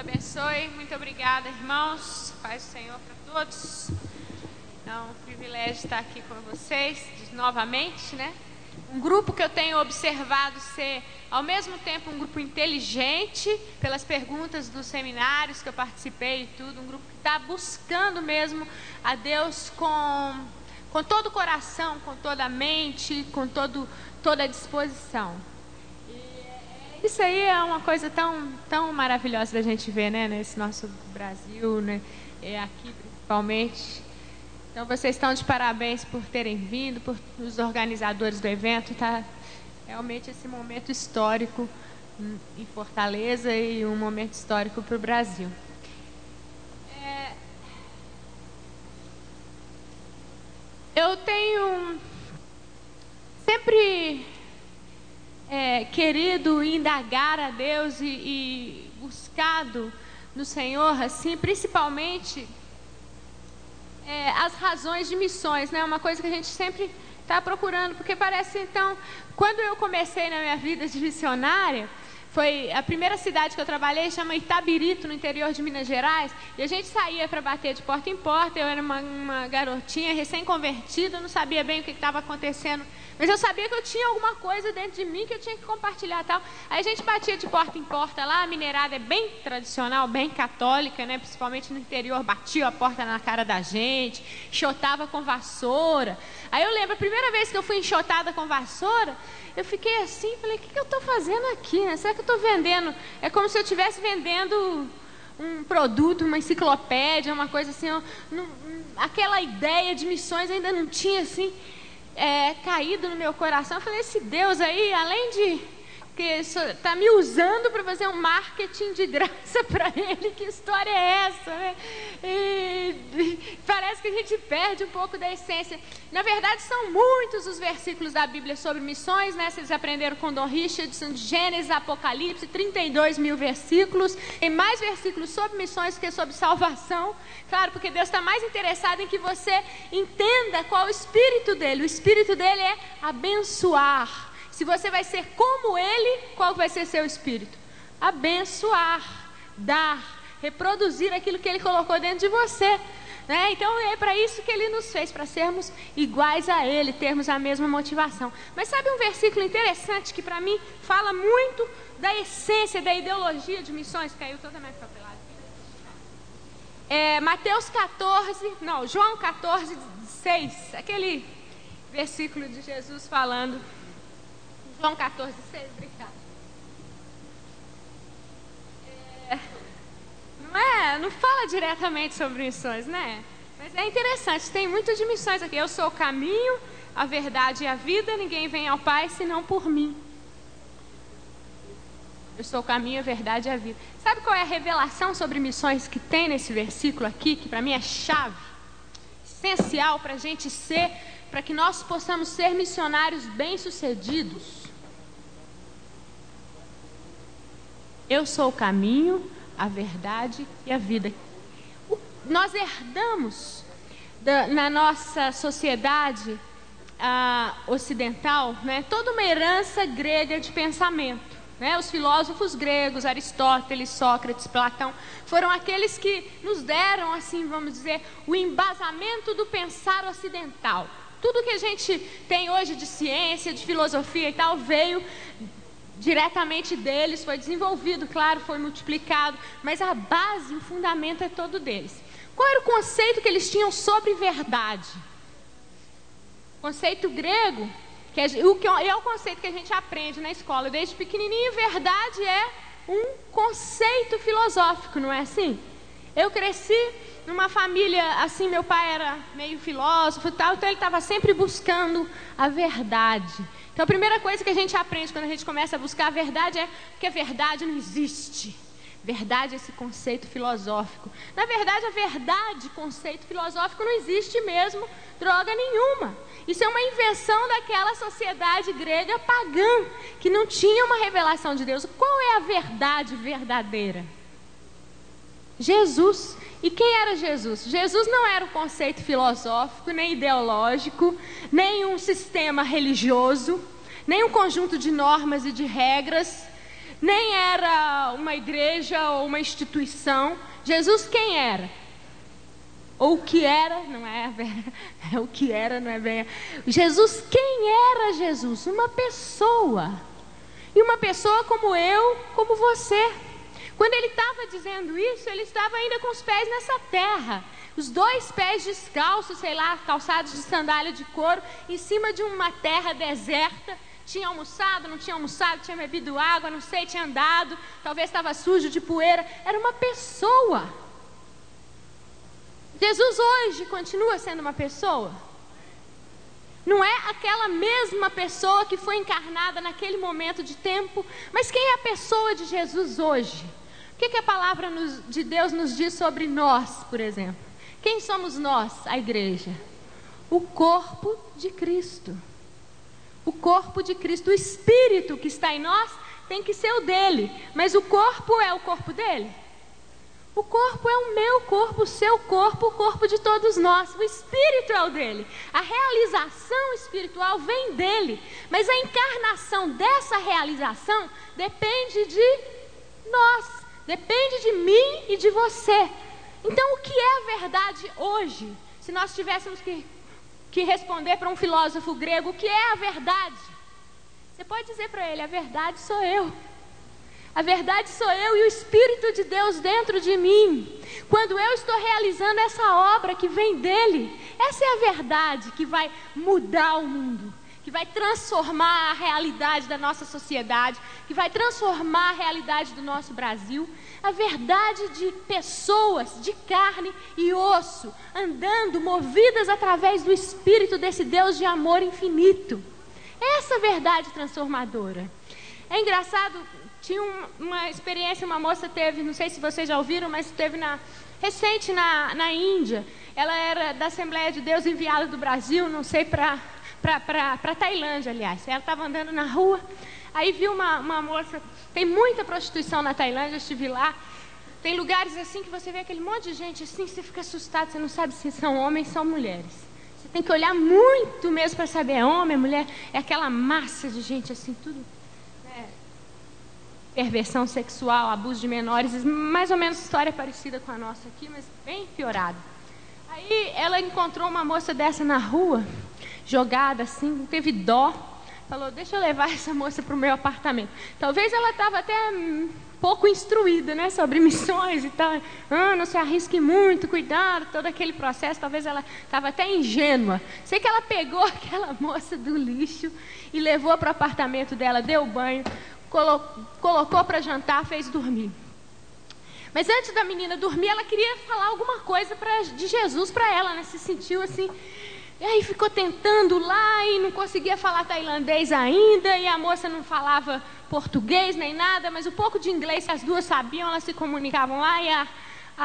abençoe. Muito obrigada, irmãos. Paz do Senhor para todos. É um privilégio estar aqui com vocês novamente, né? Um grupo que eu tenho observado ser, ao mesmo tempo, um grupo inteligente, pelas perguntas dos seminários que eu participei e tudo, um grupo que está buscando mesmo a Deus com, com todo o coração, com toda a mente, com todo, toda a disposição. Isso aí é uma coisa tão, tão maravilhosa da gente ver, né? Nesse nosso Brasil, né? É aqui principalmente. Então vocês estão de parabéns por terem vindo, por os organizadores do evento. Tá realmente esse momento histórico em Fortaleza e um momento histórico para o Brasil. É... Eu tenho sempre é, querido indagar a Deus e, e buscado no Senhor, assim, principalmente é, as razões de missões, né? Uma coisa que a gente sempre está procurando, porque parece então, quando eu comecei na minha vida de missionária, foi a primeira cidade que eu trabalhei, chama Itabirito, no interior de Minas Gerais. E a gente saía para bater de porta em porta. Eu era uma, uma garotinha recém-convertida, não sabia bem o que estava acontecendo mas eu sabia que eu tinha alguma coisa dentro de mim que eu tinha que compartilhar tal. Aí a gente batia de porta em porta lá, a minerada é bem tradicional, bem católica, né? Principalmente no interior, batia a porta na cara da gente, chotava com vassoura. Aí eu lembro, a primeira vez que eu fui enxotada com vassoura, eu fiquei assim, falei, o que, que eu estou fazendo aqui? Né? Será que eu estou vendendo? É como se eu estivesse vendendo um produto, uma enciclopédia, uma coisa assim. Não, aquela ideia de missões ainda não tinha assim é, caído no meu coração. Eu falei, esse Deus aí, além de que está me usando para fazer um marketing de graça para ele. Que história é essa? Né? E, parece que a gente perde um pouco da essência. Na verdade, são muitos os versículos da Bíblia sobre missões, né? Vocês aprenderam com Don Richardson, Gênesis, Apocalipse, 32 mil versículos. Tem mais versículos sobre missões que sobre salvação. Claro, porque Deus está mais interessado em que você entenda qual o espírito dele. O espírito dele é abençoar se você vai ser como Ele, qual vai ser seu espírito? Abençoar, dar, reproduzir aquilo que Ele colocou dentro de você. Né? Então é para isso que Ele nos fez, para sermos iguais a Ele, termos a mesma motivação. Mas sabe um versículo interessante que para mim fala muito da essência da ideologia de missões? Caiu toda a minha papelada. É, Mateus 14, não, João 14, 6, aquele versículo de Jesus falando João 14, 6, obrigada. É, não é, não fala diretamente sobre missões, né? Mas é interessante, tem muitas de missões aqui. Eu sou o caminho, a verdade e a vida, ninguém vem ao Pai senão por mim. Eu sou o caminho, a verdade e a vida. Sabe qual é a revelação sobre missões que tem nesse versículo aqui, que para mim é chave, essencial para a gente ser, para que nós possamos ser missionários bem-sucedidos? Eu sou o caminho, a verdade e a vida. Nós herdamos da, na nossa sociedade ocidental né, toda uma herança grega de pensamento. Né? Os filósofos gregos, Aristóteles, Sócrates, Platão, foram aqueles que nos deram, assim, vamos dizer, o embasamento do pensar ocidental. Tudo que a gente tem hoje de ciência, de filosofia e tal, veio diretamente deles, foi desenvolvido, claro, foi multiplicado, mas a base, o fundamento é todo deles. Qual era o conceito que eles tinham sobre verdade? Conceito grego, que é, o que é o conceito que a gente aprende na escola desde pequenininho. Verdade é um conceito filosófico, não é assim? Eu cresci numa família assim, meu pai era meio filósofo e tal, então ele estava sempre buscando a verdade. Então a primeira coisa que a gente aprende quando a gente começa a buscar a verdade é que a verdade não existe. Verdade é esse conceito filosófico. Na verdade, a verdade, conceito filosófico, não existe mesmo droga nenhuma. Isso é uma invenção daquela sociedade grega pagã, que não tinha uma revelação de Deus. Qual é a verdade verdadeira? Jesus. E quem era Jesus? Jesus não era um conceito filosófico, nem ideológico, nem um sistema religioso, nem um conjunto de normas e de regras, nem era uma igreja ou uma instituição. Jesus quem era? Ou o que era, não é, é o que era, não é bem. Jesus, quem era Jesus? Uma pessoa. E uma pessoa como eu, como você. Quando ele estava dizendo isso, ele estava ainda com os pés nessa terra. Os dois pés descalços, sei lá, calçados de sandália de couro, em cima de uma terra deserta. Tinha almoçado, não tinha almoçado, tinha bebido água, não sei, tinha andado, talvez estava sujo de poeira. Era uma pessoa. Jesus hoje continua sendo uma pessoa. Não é aquela mesma pessoa que foi encarnada naquele momento de tempo, mas quem é a pessoa de Jesus hoje? O que, que a palavra nos, de Deus nos diz sobre nós, por exemplo? Quem somos nós, a igreja? O corpo de Cristo. O corpo de Cristo, o espírito que está em nós tem que ser o dele, mas o corpo é o corpo dele. O corpo é o meu corpo, o seu corpo, o corpo de todos nós. O espírito é o dele. A realização espiritual vem dele, mas a encarnação dessa realização depende de nós. Depende de mim e de você. Então, o que é a verdade hoje? Se nós tivéssemos que, que responder para um filósofo grego, o que é a verdade? Você pode dizer para ele: a verdade sou eu. A verdade sou eu e o Espírito de Deus dentro de mim. Quando eu estou realizando essa obra que vem dele, essa é a verdade que vai mudar o mundo que vai transformar a realidade da nossa sociedade, que vai transformar a realidade do nosso Brasil, a verdade de pessoas de carne e osso, andando, movidas através do Espírito desse Deus de amor infinito. Essa verdade transformadora. É engraçado, tinha uma experiência, uma moça teve, não sei se vocês já ouviram, mas teve na, recente na, na Índia. Ela era da Assembleia de Deus enviada do Brasil, não sei para para Tailândia, aliás. Ela estava andando na rua, aí viu uma, uma moça. Tem muita prostituição na Tailândia, eu estive lá. Tem lugares assim que você vê aquele monte de gente assim, você fica assustado, você não sabe se são homens ou são mulheres. Você tem que olhar muito mesmo para saber é homem, é mulher, é aquela massa de gente assim, tudo. Né? Perversão sexual, abuso de menores, mais ou menos história parecida com a nossa aqui, mas bem piorada. Aí ela encontrou uma moça dessa na rua, jogada assim, teve dó. Falou, deixa eu levar essa moça para o meu apartamento. Talvez ela estava até um pouco instruída né, sobre missões e tal. Ah, não se arrisque muito, cuidado, todo aquele processo. Talvez ela estava até ingênua. Sei que ela pegou aquela moça do lixo e levou para o apartamento dela, deu banho, colo colocou para jantar, fez dormir. Mas antes da menina dormir, ela queria falar alguma coisa pra, de Jesus para ela, né? Se sentiu assim e aí ficou tentando lá e não conseguia falar tailandês ainda, e a moça não falava português nem nada, mas o pouco de inglês que as duas sabiam, elas se comunicavam lá e a, a,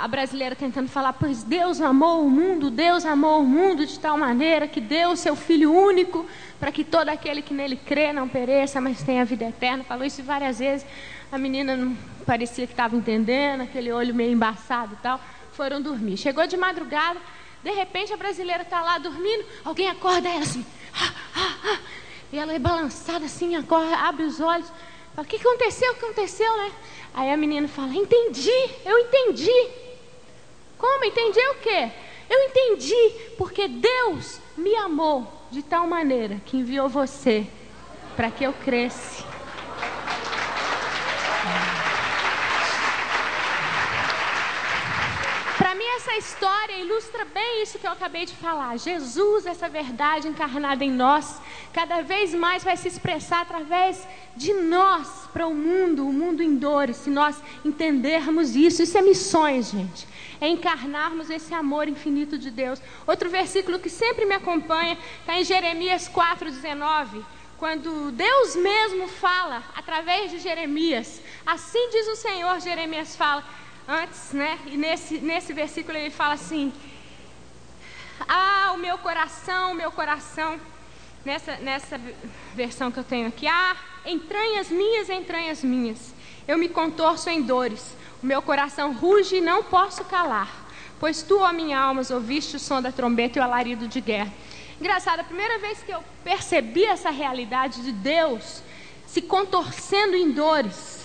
a, a brasileira tentando falar, pois Deus amou o mundo, Deus amou o mundo de tal maneira que deu o seu Filho único para que todo aquele que nele crê não pereça, mas tenha vida eterna. Falou isso várias vezes. A menina não parecia que estava entendendo, aquele olho meio embaçado e tal. Foram dormir. Chegou de madrugada, de repente a brasileira está lá dormindo, alguém acorda ela assim. Ah, ah, ah. E ela é balançada assim, acorda, abre os olhos. Fala, o que aconteceu? O que aconteceu, né? Aí a menina fala, entendi, eu entendi. Como? Entendi o quê? Eu entendi, porque Deus me amou de tal maneira que enviou você para que eu cresça. Essa história ilustra bem isso que eu acabei de falar. Jesus, essa verdade encarnada em nós, cada vez mais vai se expressar através de nós para o mundo, o mundo em dores, se nós entendermos isso. Isso é missões, gente. É encarnarmos esse amor infinito de Deus. Outro versículo que sempre me acompanha está em Jeremias 4,19 quando Deus mesmo fala através de Jeremias, assim diz o Senhor, Jeremias fala: antes, né? E nesse, nesse versículo ele fala assim: Ah, o meu coração, o meu coração. Nessa, nessa versão que eu tenho aqui, ah, entranhas minhas, entranhas minhas. Eu me contorço em dores. O meu coração ruge e não posso calar. Pois tu, ó minha alma, ouviste o som da trombeta e o alarido de guerra. Engraçado, a primeira vez que eu percebi essa realidade de Deus se contorcendo em dores.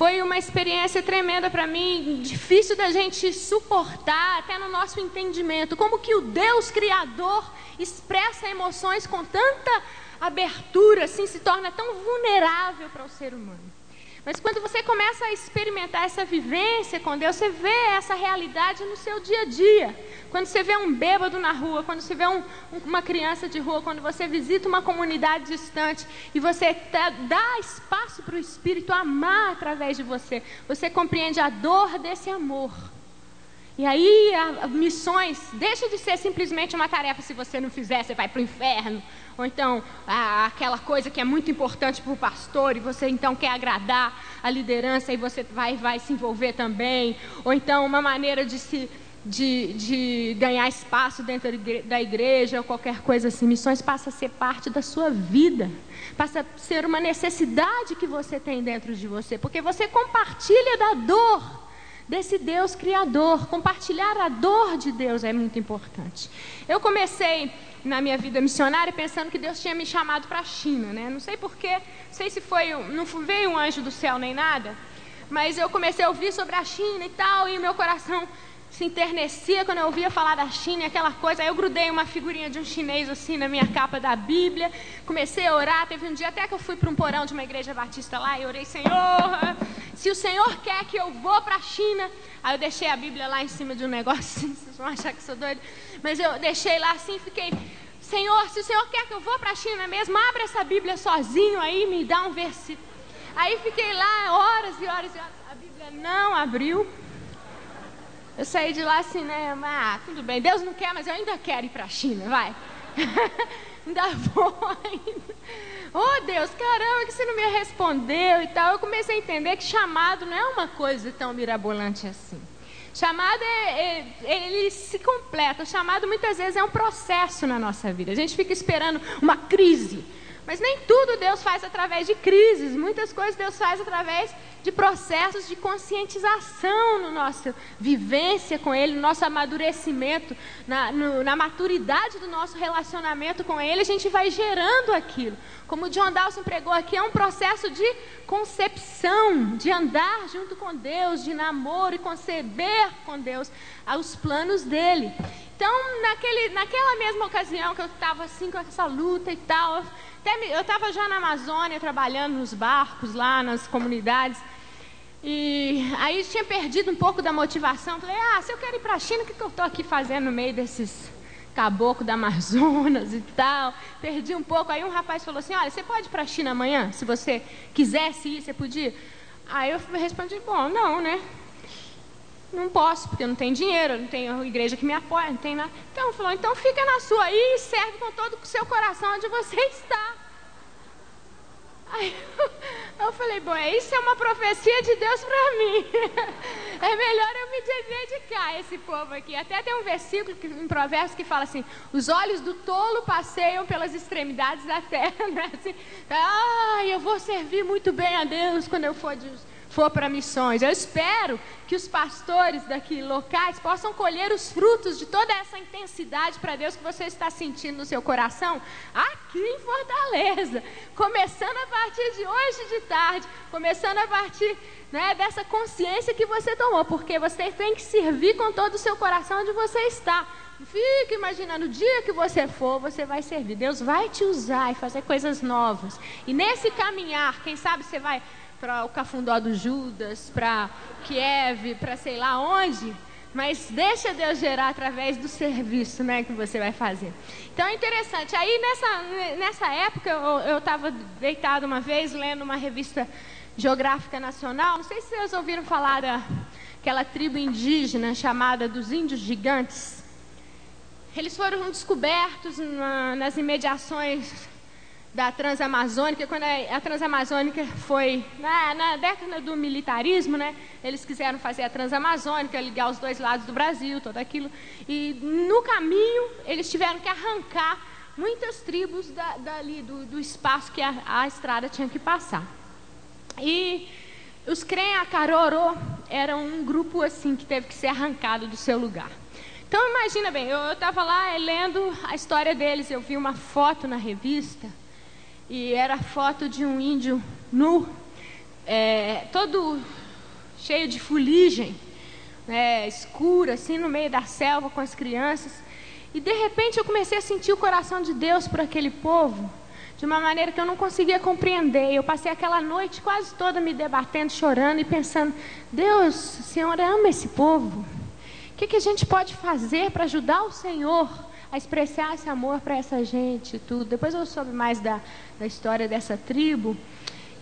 Foi uma experiência tremenda para mim, difícil da gente suportar até no nosso entendimento. Como que o Deus Criador expressa emoções com tanta abertura, assim, se torna tão vulnerável para o ser humano. Mas quando você começa a experimentar essa vivência com Deus, você vê essa realidade no seu dia a dia. Quando você vê um bêbado na rua, quando você vê um, uma criança de rua, quando você visita uma comunidade distante e você tá, dá espaço para o Espírito amar através de você, você compreende a dor desse amor. E aí, a, a, missões deixa de ser simplesmente uma tarefa. Se você não fizer, você vai para o inferno. Ou então, aquela coisa que é muito importante para o pastor e você então quer agradar a liderança e você vai, vai se envolver também. Ou então, uma maneira de se. De, de ganhar espaço dentro da igreja ou qualquer coisa assim, missões passa a ser parte da sua vida, passa a ser uma necessidade que você tem dentro de você, porque você compartilha da dor desse Deus criador. Compartilhar a dor de Deus é muito importante. Eu comecei na minha vida missionária pensando que Deus tinha me chamado para a China, né? Não sei porquê, não sei se foi, não veio um anjo do céu nem nada, mas eu comecei a ouvir sobre a China e tal, e meu coração se enternecia quando eu ouvia falar da China, aquela coisa. Aí eu grudei uma figurinha de um chinês assim na minha capa da Bíblia. Comecei a orar. Teve um dia até que eu fui para um porão de uma igreja batista lá e orei, Senhor, se o Senhor quer que eu vou para a China. Aí eu deixei a Bíblia lá em cima de um negócio assim, vocês vão achar que sou doido. Mas eu deixei lá assim e fiquei, Senhor, se o Senhor quer que eu vou para a China mesmo, abre essa Bíblia sozinho aí, me dá um versículo. Aí fiquei lá horas e horas e horas. A Bíblia não abriu. Eu saí de lá assim, né? Ah, tudo bem, Deus não quer, mas eu ainda quero ir para a China, vai. ainda vou ainda. Oh Deus, caramba, que você não me respondeu e tal. Eu comecei a entender que chamado não é uma coisa tão mirabolante assim. Chamado é, é, ele se completa. Chamado muitas vezes é um processo na nossa vida. A gente fica esperando uma crise mas nem tudo Deus faz através de crises, muitas coisas Deus faz através de processos de conscientização no nossa vivência com Ele, no nosso amadurecimento, na, no, na maturidade do nosso relacionamento com Ele, a gente vai gerando aquilo. Como o John Dawson pregou aqui, é um processo de concepção, de andar junto com Deus, de namoro e conceber com Deus os planos dele. Então, naquele, naquela mesma ocasião que eu estava assim com essa luta e tal, eu estava já na Amazônia trabalhando nos barcos lá, nas comunidades. E aí tinha perdido um pouco da motivação. Falei, ah, se eu quero ir para a China, o que, que eu estou aqui fazendo no meio desses caboclos da Amazonas e tal? Perdi um pouco. Aí um rapaz falou assim, olha, você pode ir para a China amanhã? Se você quisesse ir, você podia? Aí eu respondi, bom, não, né? Não posso, porque eu não tenho dinheiro, não tenho igreja que me apoia, não tem nada. Então falou, então fica na sua aí e serve com todo o seu coração onde você está. Aí eu falei, bom, isso é uma profecia de Deus para mim. É melhor eu me dedicar a esse povo aqui. Até tem um versículo que, em Provérbios que fala assim: os olhos do tolo passeiam pelas extremidades da terra. Né? Assim, ah, eu vou servir muito bem a Deus quando eu for de for para missões. Eu espero que os pastores daqui locais possam colher os frutos de toda essa intensidade para Deus que você está sentindo no seu coração aqui em Fortaleza. Começando a partir de hoje de tarde, começando a partir né, dessa consciência que você tomou, porque você tem que servir com todo o seu coração onde você está. Fica imaginando, o dia que você for, você vai servir. Deus vai te usar e fazer coisas novas. E nesse caminhar, quem sabe você vai para o Cafundó do Judas, para Kiev, para sei lá onde, mas deixa Deus gerar através do serviço né, que você vai fazer. Então é interessante. Aí nessa, nessa época eu estava deitado uma vez lendo uma revista geográfica nacional. Não sei se vocês ouviram falar daquela tribo indígena chamada dos Índios Gigantes. Eles foram descobertos na, nas imediações da Transamazônica, quando a Transamazônica foi na, na, década do militarismo, né? Eles quiseram fazer a Transamazônica, ligar os dois lados do Brasil, tudo aquilo. E no caminho eles tiveram que arrancar muitas tribos da, dali do, do espaço que a, a, estrada tinha que passar. E os Crenhacarorô eram um grupo assim que teve que ser arrancado do seu lugar. Então imagina bem, eu estava lá lendo a história deles, eu vi uma foto na revista e era foto de um índio nu, é, todo cheio de fuligem, né, escuro, assim, no meio da selva com as crianças. E de repente eu comecei a sentir o coração de Deus por aquele povo, de uma maneira que eu não conseguia compreender. Eu passei aquela noite quase toda me debatendo, chorando e pensando: Deus, o Senhor ama esse povo. O que, que a gente pode fazer para ajudar o Senhor a expressar esse amor para essa gente tudo. Depois eu soube mais da, da história dessa tribo.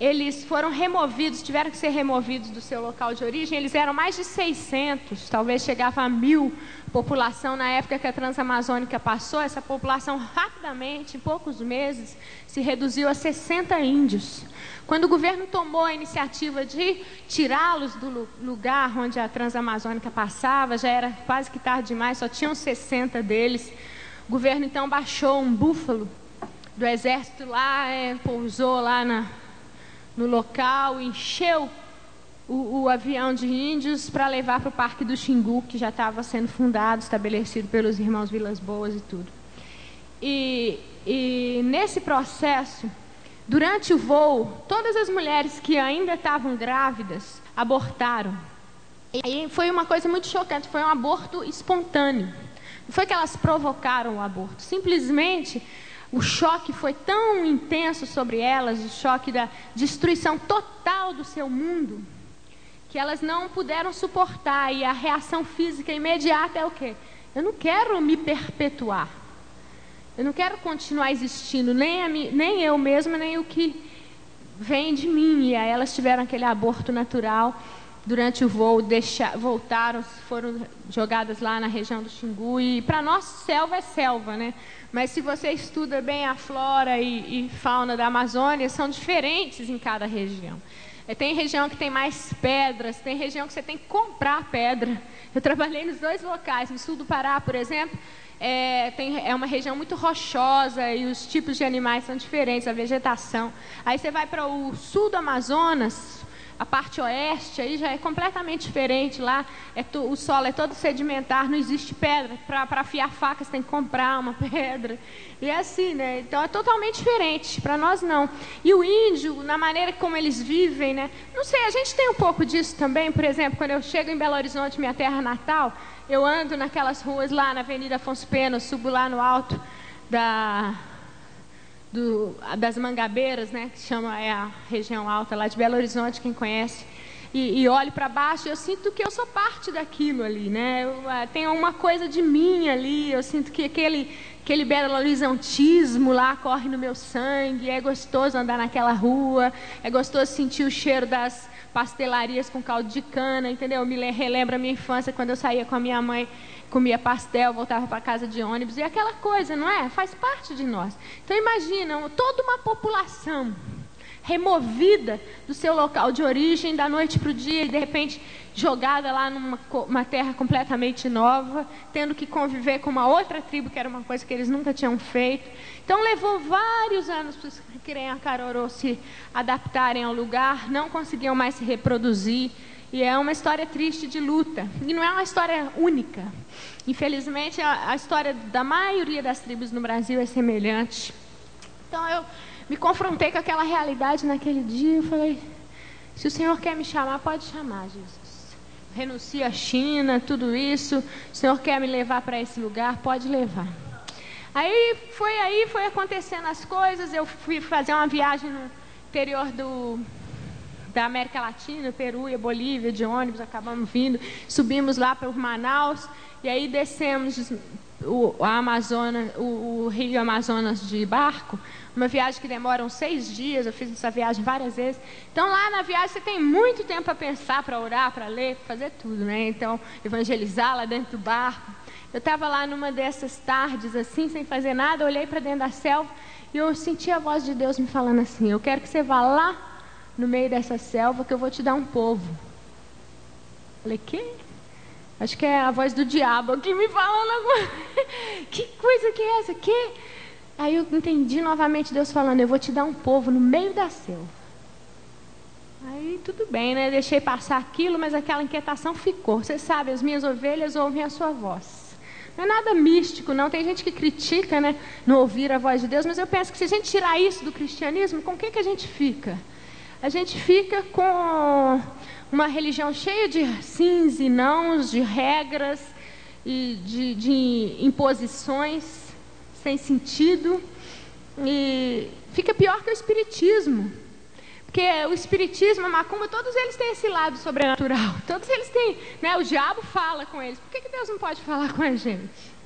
Eles foram removidos, tiveram que ser removidos do seu local de origem. Eles eram mais de 600, talvez chegava a mil população na época que a Transamazônica passou. Essa população rapidamente, em poucos meses, se reduziu a 60 índios. Quando o governo tomou a iniciativa de tirá-los do lugar onde a Transamazônica passava, já era quase que tarde demais, só tinham 60 deles. O governo então baixou um búfalo do exército lá, é, pousou lá na, no local, encheu o, o avião de índios para levar para o Parque do Xingu, que já estava sendo fundado, estabelecido pelos irmãos Vilas Boas e tudo. E, e nesse processo, durante o voo, todas as mulheres que ainda estavam grávidas abortaram. E foi uma coisa muito chocante, foi um aborto espontâneo. Não foi que elas provocaram o aborto, simplesmente o choque foi tão intenso sobre elas, o choque da destruição total do seu mundo, que elas não puderam suportar e a reação física imediata é o quê? Eu não quero me perpetuar. Eu não quero continuar existindo, nem, mim, nem eu mesma, nem o que vem de mim. E aí elas tiveram aquele aborto natural durante o voo voltaram, foram jogadas lá na região do Xingu. E para nós, selva é selva, né? Mas se você estuda bem a flora e, e fauna da Amazônia, são diferentes em cada região. É, tem região que tem mais pedras, tem região que você tem que comprar pedra. Eu trabalhei nos dois locais. No sul do Pará, por exemplo, é, tem, é uma região muito rochosa e os tipos de animais são diferentes, a vegetação. Aí você vai para o sul do Amazonas, a parte oeste aí já é completamente diferente. Lá é o solo é todo sedimentar, não existe pedra. Para afiar faca você tem que comprar uma pedra. E é assim, né? Então é totalmente diferente. Para nós não. E o índio, na maneira como eles vivem, né? Não sei, a gente tem um pouco disso também. Por exemplo, quando eu chego em Belo Horizonte, minha terra natal, eu ando naquelas ruas lá na Avenida Afonso Pena, subo lá no alto da do, das Mangabeiras, né, que chama é a região alta lá de Belo Horizonte, quem conhece, e, e olho para baixo, eu sinto que eu sou parte daquilo ali, né? Eu, uh, tem uma coisa de mim ali, eu sinto que aquele aquele belo horizontismo lá corre no meu sangue, é gostoso andar naquela rua, é gostoso sentir o cheiro das pastelarias com caldo de cana, entendeu? Me relembra a minha infância quando eu saía com a minha mãe comia pastel, voltava para casa de ônibus, e aquela coisa, não é? Faz parte de nós. Então imagina, toda uma população removida do seu local de origem da noite para o dia e de repente jogada lá numa terra completamente nova, tendo que conviver com uma outra tribo, que era uma coisa que eles nunca tinham feito. Então levou vários anos para os Kirenhakarorô se adaptarem ao lugar, não conseguiam mais se reproduzir. E é uma história triste de luta. E não é uma história única. Infelizmente, a, a história da maioria das tribos no Brasil é semelhante. Então, eu me confrontei com aquela realidade naquele dia. e falei: se o Senhor quer me chamar, pode chamar, Jesus. Renuncio à China, tudo isso. O Senhor quer me levar para esse lugar, pode levar. Aí foi aí, foi acontecendo as coisas. Eu fui fazer uma viagem no interior do da América Latina, Peru e Bolívia, de ônibus, acabamos vindo, subimos lá para Manaus, e aí descemos o, o, o, Rio Amazonas de barco, uma viagem que demora seis dias, eu fiz essa viagem várias vezes. Então lá na viagem você tem muito tempo para pensar, para orar, para ler, para fazer tudo, né? Então, evangelizar lá dentro do barco. Eu estava lá numa dessas tardes, assim, sem fazer nada, olhei para dentro da selva e eu senti a voz de Deus me falando assim: Eu quero que você vá lá no meio dessa selva que eu vou te dar um povo. Falei, que? Acho que é a voz do diabo aqui me falando alguma Que coisa que é essa? Que? Aí eu entendi novamente Deus falando, eu vou te dar um povo no meio da selva. Aí tudo bem, né? Deixei passar aquilo, mas aquela inquietação ficou. Você sabe, as minhas ovelhas ouvem a sua voz. Não é nada místico, não. Tem gente que critica, né, não ouvir a voz de Deus, mas eu penso que se a gente tirar isso do cristianismo, com o que, que a gente fica? A gente fica com uma religião cheia de sims e nãos, de regras e de, de imposições sem sentido. E fica pior que o espiritismo. Porque o espiritismo, a macumba, todos eles têm esse lado sobrenatural. Todos eles têm, né? O diabo fala com eles. Por que, que Deus não pode falar com a gente?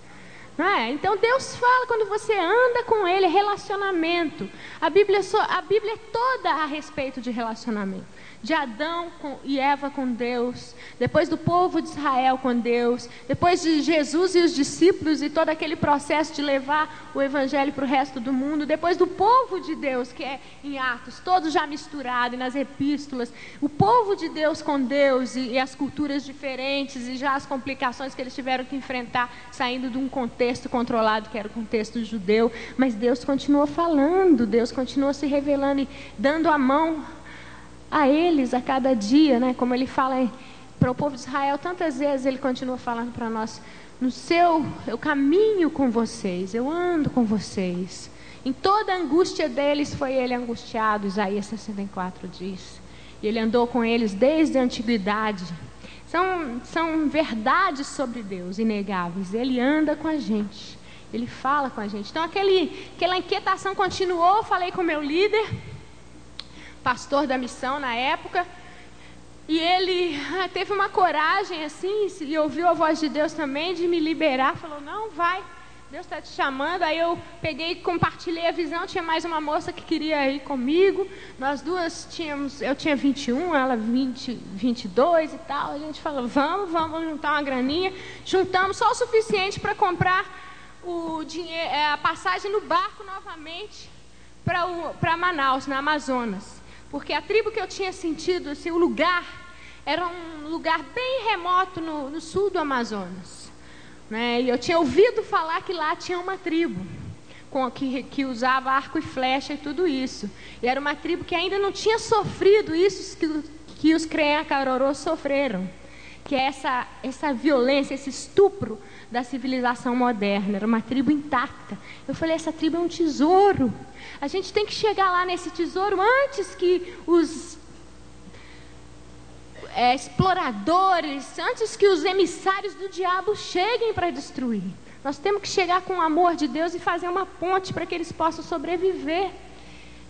É? Então Deus fala quando você anda com Ele, relacionamento. A Bíblia, a Bíblia é toda a respeito de relacionamento de Adão e Eva com Deus, depois do povo de Israel com Deus, depois de Jesus e os discípulos e todo aquele processo de levar o evangelho para o resto do mundo, depois do povo de Deus, que é em Atos, todos já misturados nas epístolas, o povo de Deus com Deus e, e as culturas diferentes e já as complicações que eles tiveram que enfrentar saindo de um contexto controlado que era o contexto judeu, mas Deus continua falando, Deus continua se revelando e dando a mão a eles a cada dia, né? Como ele fala para o povo de Israel tantas vezes, ele continua falando para nós: no seu, eu caminho com vocês, eu ando com vocês. Em toda a angústia deles foi ele angustiado, Isaías 64 diz. E ele andou com eles desde a antiguidade. São, são verdades sobre Deus inegáveis. Ele anda com a gente. Ele fala com a gente. Então, aquele, aquela inquietação continuou. Falei com o meu líder pastor da missão na época. E ele ah, teve uma coragem assim, e ouviu a voz de Deus também de me liberar. Falou: Não, vai, Deus está te chamando. Aí eu peguei compartilhei a visão. Tinha mais uma moça que queria ir comigo. Nós duas tínhamos, eu tinha 21, ela 20, 22 e tal. A gente falou: Vamos, vamos juntar uma graninha. Juntamos só o suficiente para comprar o dinheiro, é, a passagem no barco novamente para Manaus, na Amazonas porque a tribo que eu tinha sentido, assim, o lugar, era um lugar bem remoto no, no sul do Amazonas. Né? E eu tinha ouvido falar que lá tinha uma tribo com, que, que usava arco e flecha e tudo isso. E era uma tribo que ainda não tinha sofrido isso que, que os Crean-Carorô sofreram. Que é essa, essa violência, esse estupro da civilização moderna. Era uma tribo intacta. Eu falei, essa tribo é um tesouro. A gente tem que chegar lá nesse tesouro antes que os é, exploradores, antes que os emissários do diabo cheguem para destruir. Nós temos que chegar com o amor de Deus e fazer uma ponte para que eles possam sobreviver.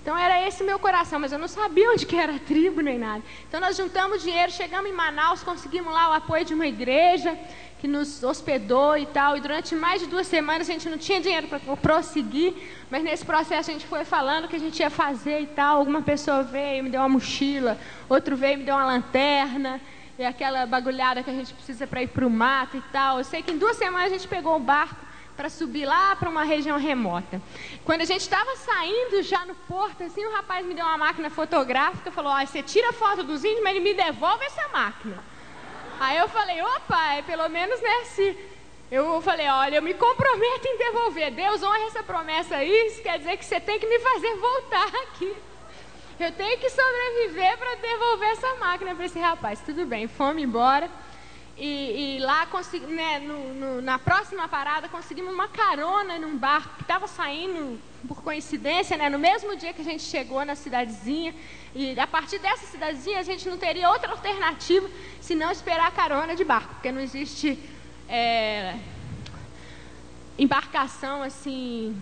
Então era esse meu coração, mas eu não sabia onde que era a tribo nem nada. Então nós juntamos dinheiro, chegamos em Manaus, conseguimos lá o apoio de uma igreja que nos hospedou e tal. E durante mais de duas semanas a gente não tinha dinheiro para prosseguir, mas nesse processo a gente foi falando o que a gente ia fazer e tal. Alguma pessoa veio e me deu uma mochila, outro veio e me deu uma lanterna e aquela bagulhada que a gente precisa para ir para o mato e tal. Eu sei que em duas semanas a gente pegou o barco para subir lá para uma região remota. Quando a gente estava saindo já no porto, assim, o rapaz me deu uma máquina fotográfica, falou: ah, você tira foto dos índios, mas ele me devolve essa máquina. Aí eu falei: opa, é pelo menos né, se eu falei, olha, eu me comprometo em devolver. Deus honra essa promessa aí, isso quer dizer que você tem que me fazer voltar aqui. Eu tenho que sobreviver para devolver essa máquina para esse rapaz. Tudo bem, fomos embora. E, e lá, consegui, né, no, no, na próxima parada, conseguimos uma carona num barco que estava saindo, por coincidência, né, no mesmo dia que a gente chegou na cidadezinha. E a partir dessa cidadezinha, a gente não teria outra alternativa senão esperar a carona de barco, porque não existe é, embarcação assim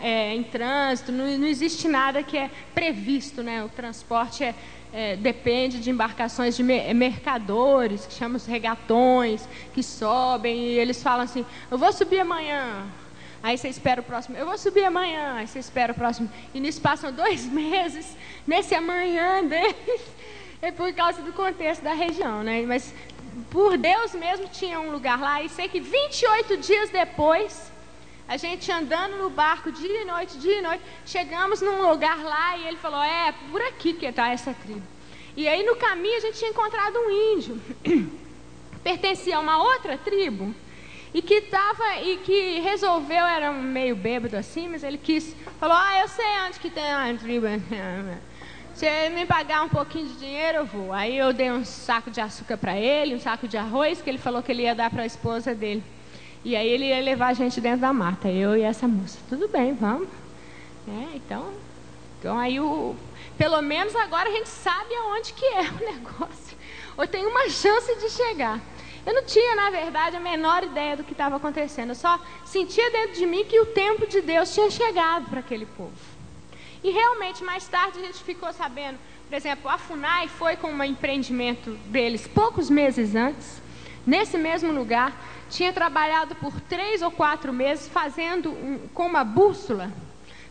é, em trânsito, não, não, existe nada que é previsto, né? O transporte é, é, depende de embarcações de mercadores, que chamam os regatões, que sobem e eles falam assim: eu vou subir amanhã. Aí você espera o próximo, eu vou subir amanhã. Aí você espera o próximo. E nisso passam dois meses, nesse amanhã deles, é por causa do contexto da região, né? Mas por Deus mesmo tinha um lugar lá. E sei que 28 dias depois, a gente andando no barco dia e noite, dia e noite, chegamos num lugar lá e ele falou: É, por aqui que está essa tribo. E aí no caminho a gente tinha encontrado um índio, pertencia a uma outra tribo, e que tava, e que resolveu, era um meio bêbado assim, mas ele quis, falou: Ah, eu sei onde que tem uma tribo. Se me pagar um pouquinho de dinheiro, eu vou. Aí eu dei um saco de açúcar para ele, um saco de arroz, que ele falou que ele ia dar para a esposa dele. E aí ele ia levar a gente dentro da mata, eu e essa moça. Tudo bem, vamos. É, então, então aí o, pelo menos agora a gente sabe aonde que é o negócio. Ou tem uma chance de chegar. Eu não tinha, na verdade, a menor ideia do que estava acontecendo. Eu só sentia dentro de mim que o tempo de Deus tinha chegado para aquele povo. E realmente, mais tarde, a gente ficou sabendo, por exemplo, a FUNAI foi com um empreendimento deles poucos meses antes, nesse mesmo lugar, tinha trabalhado por três ou quatro meses fazendo um, com uma bússola,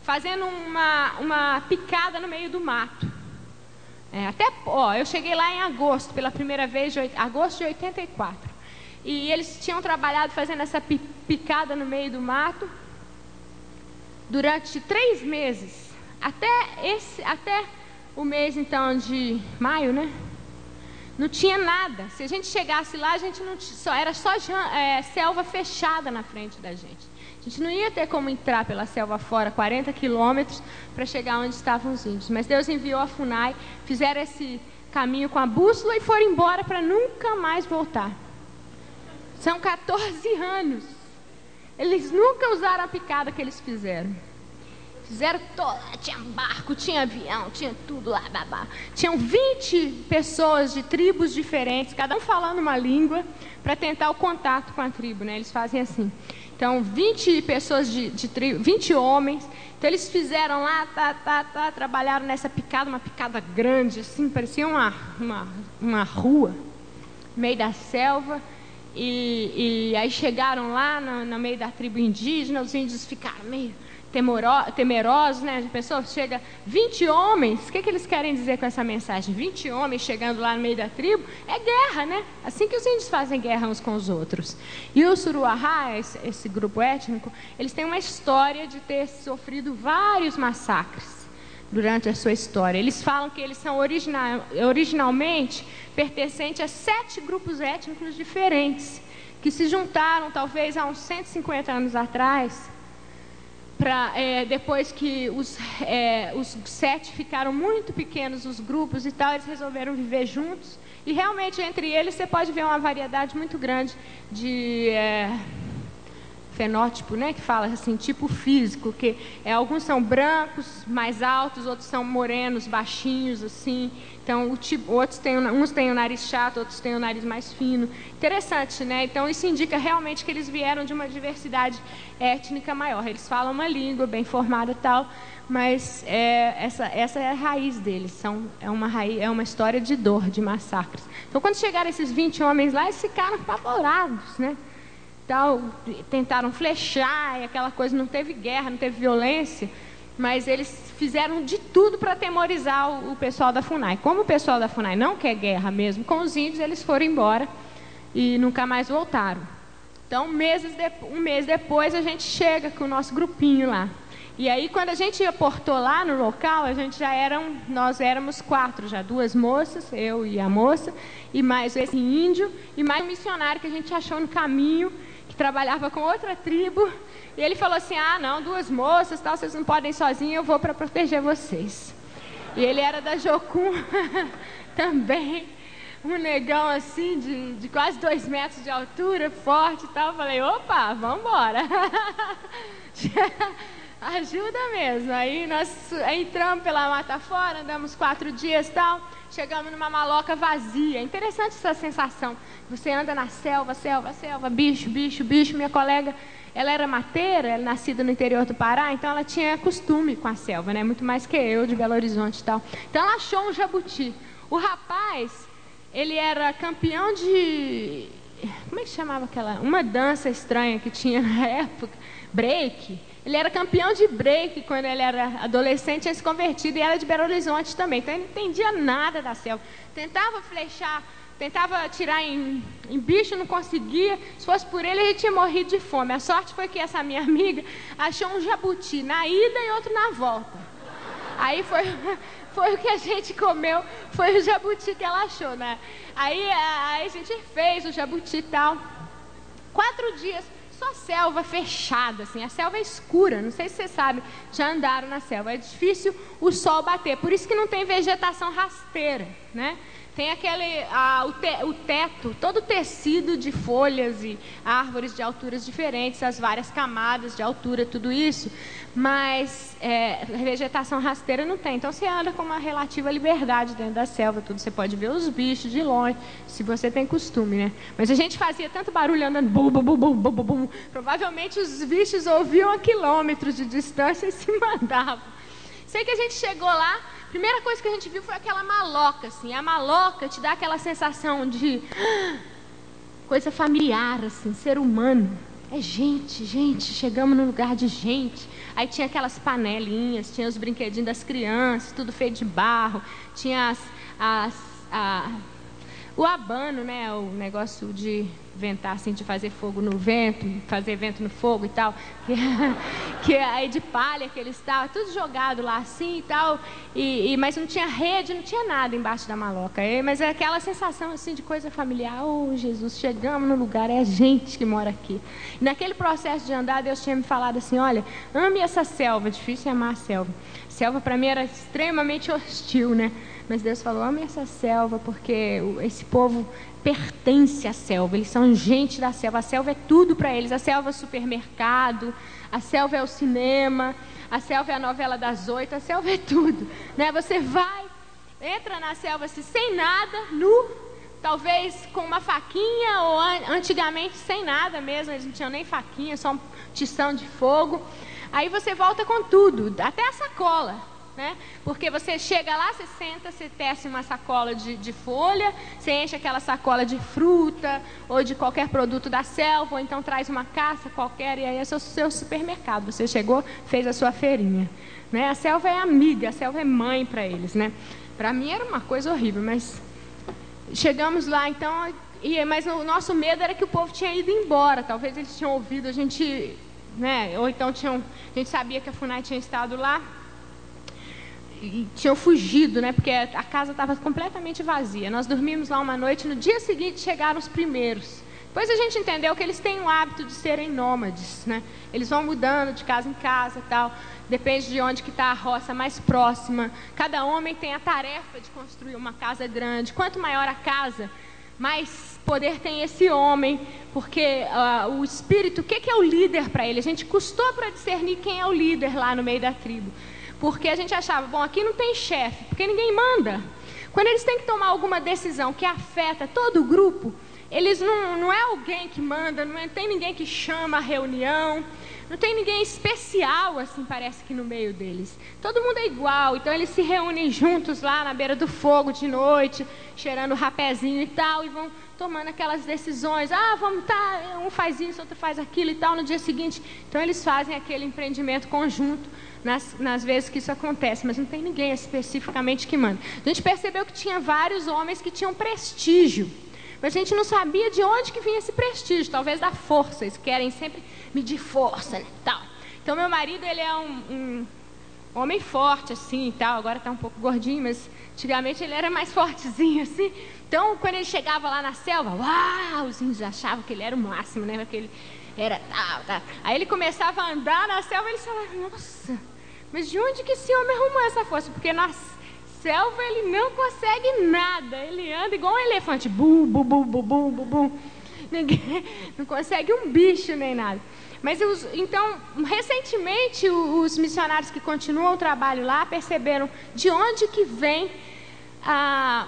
fazendo uma, uma picada no meio do mato. É, até, ó, eu cheguei lá em agosto, pela primeira vez, de, agosto de 84. E eles tinham trabalhado fazendo essa picada no meio do mato durante três meses. Até, esse, até o mês, então, de maio, né? Não tinha nada. Se a gente chegasse lá, a gente não só era só é, selva fechada na frente da gente. A gente não ia ter como entrar pela selva fora, 40 quilômetros, para chegar onde estavam os índios. Mas Deus enviou a FUNAI, fizeram esse caminho com a bússola e foram embora para nunca mais voltar. São 14 anos. Eles nunca usaram a picada que eles fizeram. Fizeram toda, tinha barco, tinha avião, tinha tudo lá, babá. Tinham 20 pessoas de tribos diferentes, cada um falando uma língua, para tentar o contato com a tribo, né? Eles fazem assim. Então, 20 pessoas de, de tribo, 20 homens. Então, eles fizeram lá, tá, tá, tá, trabalharam nessa picada, uma picada grande, assim, parecia uma, uma, uma rua, no meio da selva. E, e aí chegaram lá no, no meio da tribo indígena, os índios ficaram meio temerosos, né? A pessoa chega 20 homens, o que, que eles querem dizer com essa mensagem? 20 homens chegando lá no meio da tribo, é guerra, né? Assim que os índios fazem guerra uns com os outros. E o Suruahá, esse, grupo étnico, eles têm uma história de ter sofrido vários massacres durante a sua história. Eles falam que eles são original, originalmente pertencentes a sete grupos étnicos diferentes, que se juntaram talvez há uns 150 anos atrás é, depois que os, é, os sete ficaram muito pequenos, os grupos e tal, eles resolveram viver juntos. E realmente entre eles você pode ver uma variedade muito grande de é, fenótipo, né, que fala assim, tipo físico, que é, alguns são brancos, mais altos, outros são morenos, baixinhos, assim. Então, tipo, outros têm, uns têm o nariz chato, outros têm o nariz mais fino. Interessante, né? Então, isso indica realmente que eles vieram de uma diversidade étnica maior. Eles falam uma língua bem formada tal, mas é, essa, essa é a raiz deles. São, é, uma raiz, é uma história de dor, de massacres. Então, quando chegaram esses 20 homens lá, eles ficaram apavorados, né? Tal, tentaram flechar aquela coisa, não teve guerra, não teve violência mas eles fizeram de tudo para atemorizar o, o, pessoal da FUNAI. Como o pessoal da FUNAI não quer guerra mesmo com os índios, eles foram embora e nunca mais voltaram. Então, meses de, um mês depois, a gente chega com o nosso grupinho lá. E aí, quando a gente aportou lá no local, a gente já eram, nós éramos quatro já, duas moças, eu e a moça, e mais esse índio, e mais um missionário que a gente achou no caminho, trabalhava com outra tribo, e ele falou assim: Ah, não, duas moças, tal, vocês não podem sozinhos, eu vou para proteger vocês. E ele era da Jocum também, um negão assim, de, de quase dois metros de altura, forte e tal. Eu falei: opa, vamos embora. Ajuda mesmo. Aí nós entramos pela mata fora, andamos quatro dias e tal. Chegamos numa maloca vazia. Interessante essa sensação. Você anda na selva, selva, selva, bicho, bicho, bicho. Minha colega ela era mateira, ela nascida no interior do Pará, então ela tinha costume com a selva, né? Muito mais que eu de Belo Horizonte e tal. Então ela achou um jabuti. O rapaz, ele era campeão de é que chamava aquela? Uma dança estranha que tinha na época, break. Ele era campeão de break quando ele era adolescente, tinha se convertido e era de Belo Horizonte também. Então ele não entendia nada da selva. Tentava flechar tentava atirar em, em, bicho, não conseguia. Se fosse por ele, ele tinha morrido de fome. A sorte foi que essa minha amiga achou um jabuti na ida e outro na volta. Aí foi, foi o que a gente comeu, foi o jabuti que ela achou, né? Aí, aí a gente fez o jabuti e tal. Quatro dias só selva fechada, assim, a selva é escura, não sei se vocês sabem, já andaram na selva, é difícil o sol bater, por isso que não tem vegetação rasteira, né? Tem aquele, a, o, te, o, teto, todo tecido de folhas e árvores de alturas diferentes, as várias camadas de altura, tudo isso. Mas é, vegetação rasteira não tem. Então você anda com uma relativa liberdade dentro da selva, tudo. Você pode ver os bichos de longe, se você tem costume, né? Mas a gente fazia tanto barulho andando, bum, bum, bum, bum, bum, bum. provavelmente os bichos ouviam a quilômetros de distância e se mandavam. Sei que a gente chegou lá, primeira coisa que a gente viu foi aquela maloca, assim. A maloca te dá aquela sensação de coisa familiar, assim, ser humano. É gente, gente, chegamos num lugar de gente. Aí tinha aquelas panelinhas, tinha os brinquedinhos das crianças, tudo feito de barro, tinha as, as, a, o abano, né, o negócio de ventar, assim, de fazer fogo no vento, fazer vento no fogo e tal, que, que aí de palha que eles estavam, tudo jogado lá assim e tal, e, e, mas não tinha rede, não tinha nada embaixo da maloca, e, mas é aquela sensação assim de coisa familiar, oh Jesus, chegamos no lugar, é a gente que mora aqui. E naquele processo de andar, Deus tinha me falado assim, olha, ame essa selva, difícil é amar a selva. selva para mim era extremamente hostil, né? Mas Deus falou: ame essa selva, porque esse povo pertence à selva, eles são gente da selva. A selva é tudo para eles. A selva é supermercado, a selva é o cinema, a selva é a novela das oito, a selva é tudo. Né? Você vai, entra na selva assim, sem nada, nu, talvez com uma faquinha, ou antigamente sem nada mesmo, eles não tinham nem faquinha, só um tição de fogo. Aí você volta com tudo, até a sacola. Né? Porque você chega lá, você senta, você tece uma sacola de, de, folha, você enche aquela sacola de fruta ou de qualquer produto da selva, ou então traz uma caça qualquer e aí é o seu, supermercado. Você chegou, fez a sua feirinha. Né? A selva é amiga, a selva é mãe para eles. Né? Para mim era uma coisa horrível, mas chegamos lá então, e, mas o nosso medo era que o povo tinha ido embora. Talvez eles tinham ouvido a gente, né? ou então tinham, a gente sabia que a FUNAI tinha estado lá tinham fugido, né? Porque a casa estava completamente vazia. Nós dormimos lá uma noite, no dia seguinte chegaram os primeiros. Depois a gente entendeu que eles têm o hábito de serem nômades, né? Eles vão mudando de casa em casa, tal. Depende de onde que está a roça mais próxima. Cada homem tem a tarefa de construir uma casa grande. Quanto maior a casa, mais poder tem esse homem, porque uh, o espírito, o que, que é o líder para ele? A gente custou para discernir quem é o líder lá no meio da tribo. Porque a gente achava, bom, aqui não tem chefe, porque ninguém manda. Quando eles têm que tomar alguma decisão que afeta todo o grupo, eles não, não é alguém que manda, não é, tem ninguém que chama a reunião, não tem ninguém especial, assim, parece que no meio deles. Todo mundo é igual, então eles se reúnem juntos lá na beira do fogo de noite, cheirando rapézinho e tal, e vão tomando aquelas decisões. Ah, vamos tá, um faz isso, outro faz aquilo e tal, no dia seguinte. Então eles fazem aquele empreendimento conjunto nas, nas vezes que isso acontece, mas não tem ninguém especificamente que manda. A gente percebeu que tinha vários homens que tinham prestígio, mas a gente não sabia de onde que vinha esse prestígio, talvez da força, eles querem sempre medir força, né, tal. Então meu marido, ele é um, um homem forte, assim, e tal, agora está um pouco gordinho, mas antigamente ele era mais fortezinho, assim. Então, quando ele chegava lá na selva, uau, os índios achavam que ele era o máximo, né, porque ele era tal, tal. Aí ele começava a andar na selva, eles falavam, nossa, mas de onde que esse homem arrumou essa força? Porque na selva ele não consegue nada. Ele anda igual um elefante. Bum, bum, bum, bum, bum, bum, bum. Ninguém, não consegue um bicho nem nada. Mas os, então, recentemente, os missionários que continuam o trabalho lá perceberam de onde que vem a,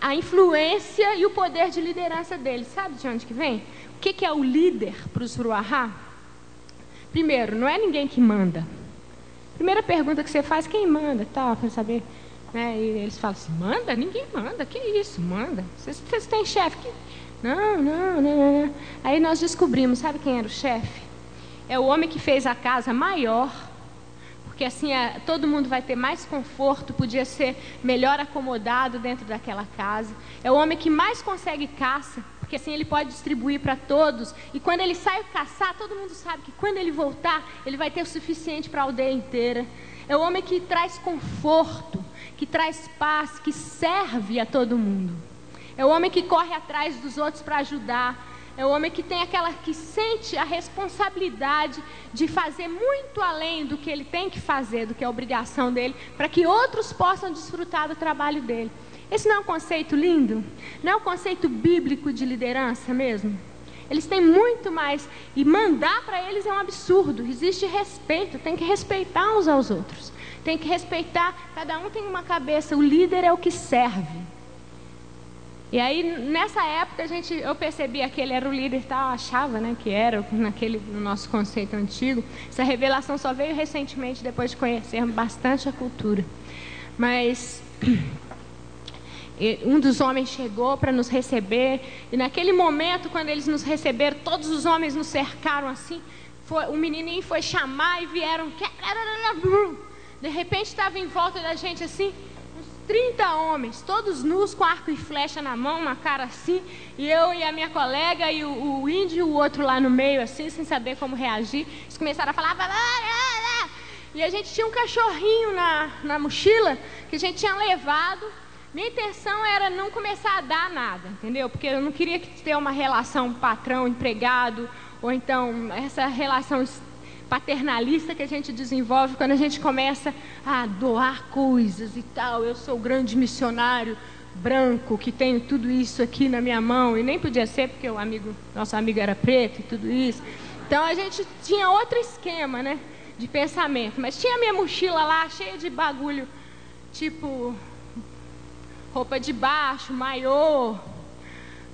a influência e o poder de liderança deles. Sabe de onde que vem? O que, que é o líder para os Ruahá? Primeiro, não é ninguém que manda. Primeira pergunta que você faz, quem manda? Tal, para saber. Né? E eles falam assim, manda? Ninguém manda. Que isso, manda? Vocês, têm chefe? Que... Não, não, não, não. Aí nós descobrimos, sabe quem era o chefe? É o homem que fez a casa maior, porque assim é, todo mundo vai ter mais conforto, podia ser melhor acomodado dentro daquela casa. É o homem que mais consegue caça, porque assim ele pode distribuir para todos. E quando ele sai caçar, todo mundo sabe que quando ele voltar, ele vai ter o suficiente para a aldeia inteira. É o homem que traz conforto, que traz paz, que serve a todo mundo. É o homem que corre atrás dos outros para ajudar. é o homem que tem aquela que sente a responsabilidade de fazer muito além do que ele tem que fazer, do que é obrigação dele, para que outros possam desfrutar do trabalho dele. Esse não é um conceito lindo? Não é um conceito bíblico de liderança mesmo? Eles têm muito mais. E mandar para eles é um absurdo. Existe respeito, tem que respeitar uns aos outros. Tem que respeitar, cada um tem uma cabeça, o líder é o que serve. E aí, nessa época, a gente, eu percebia que ele era o líder e tal, achava né, que era, naquele, no nosso conceito antigo. Essa revelação só veio recentemente, depois de conhecermos bastante a cultura. Mas um dos homens chegou para nos receber, e naquele momento, quando eles nos receberam, todos os homens nos cercaram assim. Foi, o menininho foi chamar e vieram. De repente estava em volta da gente assim, 30 homens, todos nus, com arco e flecha na mão, uma cara assim, e eu e a minha colega e o, o índio e o outro lá no meio, assim, sem saber como reagir. Eles começaram a falar. E a gente tinha um cachorrinho na, na mochila que a gente tinha levado. Minha intenção era não começar a dar nada, entendeu? Porque eu não queria ter uma relação patrão-empregado, ou então essa relação paternalista que a gente desenvolve quando a gente começa a doar coisas e tal. Eu sou o grande missionário branco que tenho tudo isso aqui na minha mão e nem podia ser porque o amigo, nosso amigo era preto e tudo isso. Então a gente tinha outro esquema, né, de pensamento. Mas tinha minha mochila lá cheia de bagulho, tipo roupa de baixo, maiô,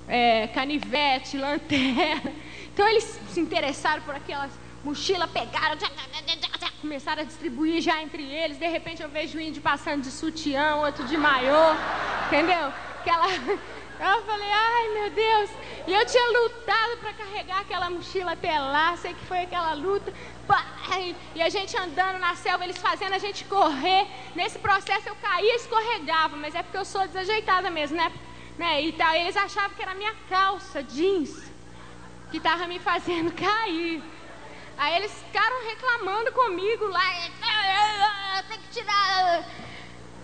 é, canivete, lanterna. Então eles se interessaram por aquelas mochila, pegaram, começaram a distribuir já entre eles. De repente eu vejo o índio passando de sutiã, outro de maiô, entendeu? Aquela. Eu falei, ai meu Deus. E eu tinha lutado para carregar aquela mochila até lá, sei que foi aquela luta. E a gente andando na selva, eles fazendo a gente correr. Nesse processo eu caía e escorregava, mas é porque eu sou desajeitada mesmo, né? né? E tal. Eles achavam que era minha calça jeans que estava me fazendo cair. Aí eles ficaram reclamando comigo lá. Tem que tirar.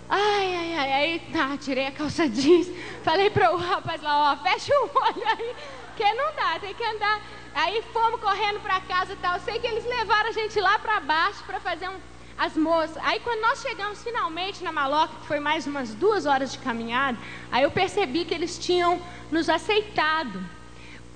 Ai, ai, ai. Aí tá, tirei a calça jeans. Falei para o rapaz lá, ó, fecha o olho aí. Que não dá, tem que andar. Aí fomos correndo para casa e tal. Sei que eles levaram a gente lá para baixo para fazer um, as moças. Aí quando nós chegamos finalmente na Maloca, que foi mais umas duas horas de caminhada, aí eu percebi que eles tinham nos aceitado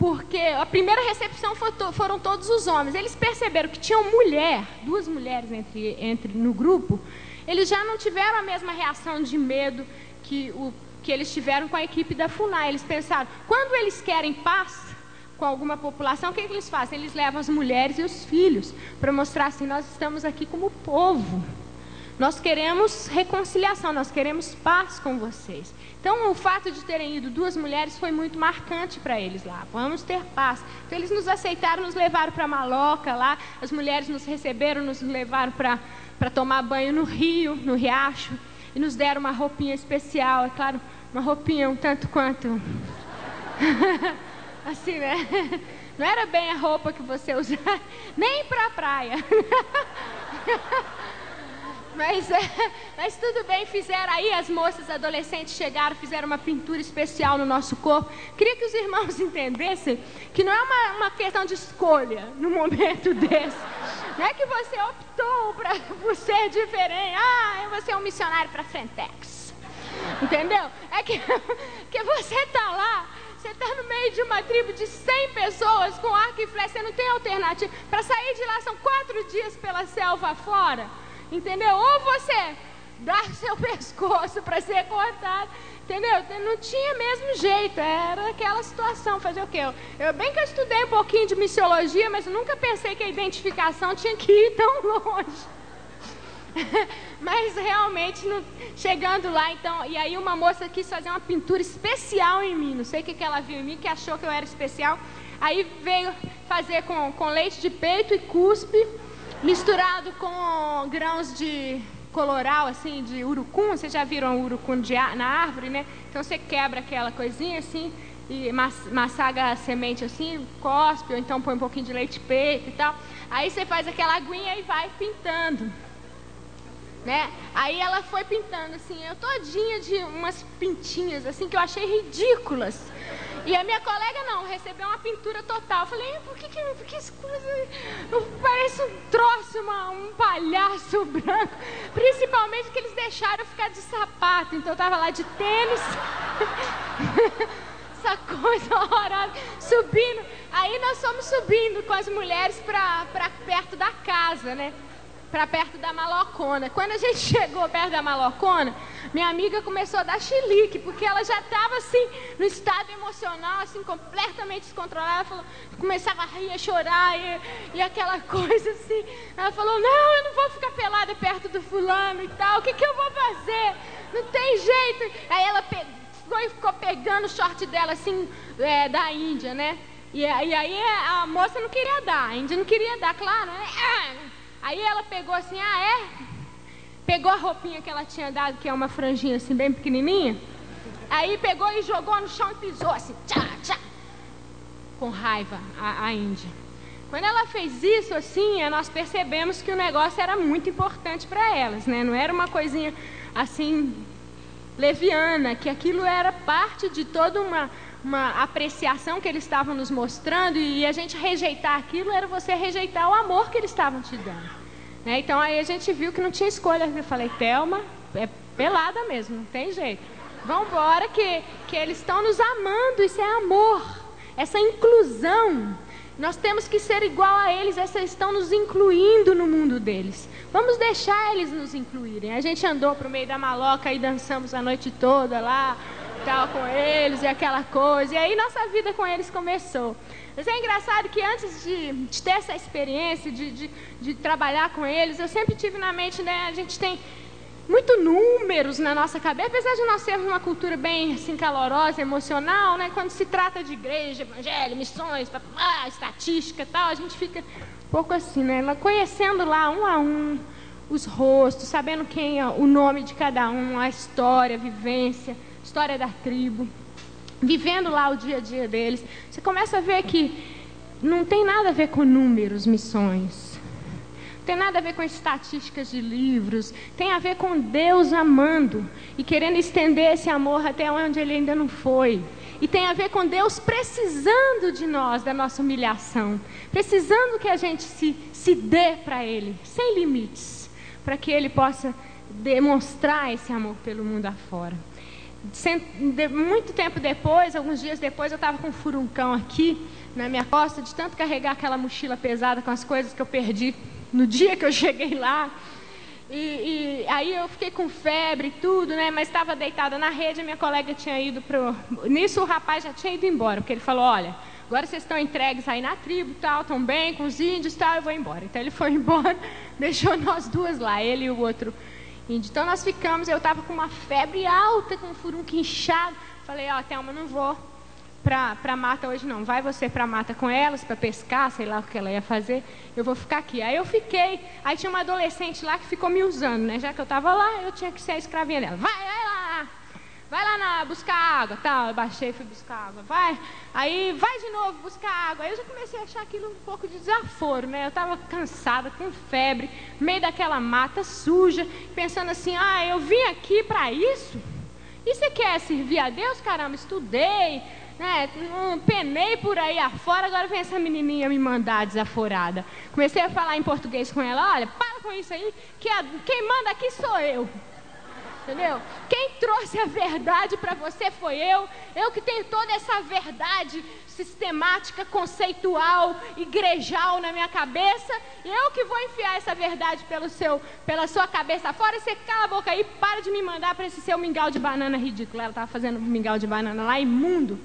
porque a primeira recepção foram todos os homens. Eles perceberam que tinham mulher, duas mulheres entre, entre no grupo. Eles já não tiveram a mesma reação de medo que, o, que eles tiveram com a equipe da FUNAI. Eles pensaram, quando eles querem paz com alguma população, o que, que eles fazem? Eles levam as mulheres e os filhos para mostrar assim: nós estamos aqui como povo. Nós queremos reconciliação, nós queremos paz com vocês. Então, o fato de terem ido duas mulheres foi muito marcante para eles lá. Vamos ter paz. Então, eles nos aceitaram, nos levaram para Maloca lá. As mulheres nos receberam, nos levaram para tomar banho no rio, no riacho. E nos deram uma roupinha especial, é claro, uma roupinha um tanto quanto. assim, né? Não era bem a roupa que você usa, nem para a praia. Mas, é, mas tudo bem, fizeram aí, as moças adolescentes chegaram, fizeram uma pintura especial no nosso corpo. Queria que os irmãos entendessem que não é uma, uma questão de escolha no momento desse. Não é que você optou pra, por ser diferente. Ah, você é um missionário para Frentex. Entendeu? É que, que você está lá você está no meio de uma tribo de 100 pessoas com arco e flecha, você não tem alternativa. Para sair de lá são quatro dias pela selva fora. Entendeu? Ou você dá seu pescoço para ser cortado. Entendeu? Não tinha mesmo jeito, era aquela situação. Fazer o quê? Eu, bem que eu estudei um pouquinho de missiologia, mas eu nunca pensei que a identificação tinha que ir tão longe. mas realmente, chegando lá, então, e aí uma moça quis fazer uma pintura especial em mim. Não sei o que, que ela viu em mim, que achou que eu era especial. Aí veio fazer com, com leite de peito e cuspe misturado com grãos de coloral, assim, de urucum. Vocês já viram o urucum de, na árvore, né? Então você quebra aquela coisinha assim e massaga a semente assim, cospe, ou então põe um pouquinho de leite peito e tal. Aí você faz aquela aguinha e vai pintando. né? Aí ela foi pintando assim, eu todinha de umas pintinhas assim que eu achei ridículas. E a minha colega não, recebeu uma pintura total. Eu falei, por que, que, por que essa coisa parece um troço, uma, um palhaço branco? Principalmente que eles deixaram eu ficar de sapato. Então eu tava lá de tênis. essa coisa horrorosa, subindo. Aí nós fomos subindo com as mulheres para perto da casa, né? Para perto da malocona. Quando a gente chegou perto da malocona, minha amiga começou a dar chilique, porque ela já estava assim, no estado emocional, assim, completamente descontrolada. Ela falou, começava a rir, a chorar e, e aquela coisa assim. Ela falou, não, eu não vou ficar pelada perto do fulano e tal, o que, que eu vou fazer? Não tem jeito. Aí ela pegou ficou pegando o short dela, assim, é, da Índia, né? E, e aí a moça não queria dar, a Índia não queria dar, claro, né? Aí ela pegou assim, ah é? Pegou a roupinha que ela tinha dado, que é uma franjinha assim bem pequenininha. Aí pegou e jogou no chão e pisou assim, tchá, tchá. Com raiva, a, a Índia. Quando ela fez isso assim, nós percebemos que o negócio era muito importante para elas, né? Não era uma coisinha assim leviana, que aquilo era parte de toda uma, uma apreciação que eles estavam nos mostrando e a gente rejeitar aquilo era você rejeitar o amor que eles estavam te dando. Né? Então aí a gente viu que não tinha escolha. Eu falei, Thelma, é pelada mesmo, não tem jeito. Vamos embora que, que eles estão nos amando, isso é amor. Essa inclusão. Nós temos que ser igual a eles, eles estão nos incluindo no mundo deles. Vamos deixar eles nos incluírem. A gente andou para o meio da maloca e dançamos a noite toda lá tal com eles e aquela coisa. E aí nossa vida com eles começou. Mas é engraçado que antes de, de ter essa experiência, de, de, de, trabalhar com eles, eu sempre tive na mente, né, a gente tem muito números na nossa cabeça, apesar de nós termos uma cultura bem assim, calorosa, emocional, né, quando se trata de igreja, evangelho, missões, papá, estatística tal, a gente fica um pouco assim, né, conhecendo lá um a um os rostos, sabendo quem é o nome de cada um, a história, a vivência história da tribo, vivendo lá o dia a dia deles, você começa a ver que não tem nada a ver com números, missões. Não tem nada a ver com estatísticas de livros. Tem a ver com Deus amando e querendo estender esse amor até onde ele ainda não foi. E tem a ver com Deus precisando de nós, da nossa humilhação. Precisando que a gente se, se dê para Ele, sem limites. Para que Ele possa demonstrar esse amor pelo mundo afora muito tempo depois, alguns dias depois, eu estava com um furuncão aqui na minha costa, de tanto carregar aquela mochila pesada com as coisas que eu perdi no dia que eu cheguei lá. E, e aí eu fiquei com febre e tudo, né? Mas estava deitada na rede, a minha colega tinha ido pro. Nisso o rapaz já tinha ido embora, porque ele falou, olha, agora vocês estão entregues aí na tribo, tal, estão bem com os índios, tal, eu vou embora. Então ele foi embora, deixou nós duas lá, ele e o outro então nós ficamos, eu estava com uma febre alta, com um furunco inchado. Falei, ó, oh, Thelma, não vou para a mata hoje não. Vai você para a mata com elas, para pescar, sei lá o que ela ia fazer. Eu vou ficar aqui. Aí eu fiquei. Aí tinha uma adolescente lá que ficou me usando, né? Já que eu estava lá, eu tinha que ser a escravinha dela. Vai, vai lá, na, buscar água, tal. Eu baixei fui buscar água. Vai. Aí vai de novo buscar água. Aí eu já comecei a achar aquilo um pouco de desaforo, né? Eu estava cansada, com febre, meio daquela mata suja, pensando assim: ah, eu vim aqui para isso? E você quer servir a Deus? Caramba, estudei, né? penei por aí afora, agora vem essa menininha me mandar desaforada. Comecei a falar em português com ela: olha, para com isso aí, que a, quem manda aqui sou eu. Entendeu? Quem trouxe a verdade para você foi eu. Eu que tenho toda essa verdade sistemática, conceitual, igrejal na minha cabeça. Eu que vou enfiar essa verdade pelo seu, pela sua cabeça fora. E você cala a boca aí, para de me mandar para esse seu mingau de banana ridículo. Ela estava fazendo mingau de banana lá, imundo.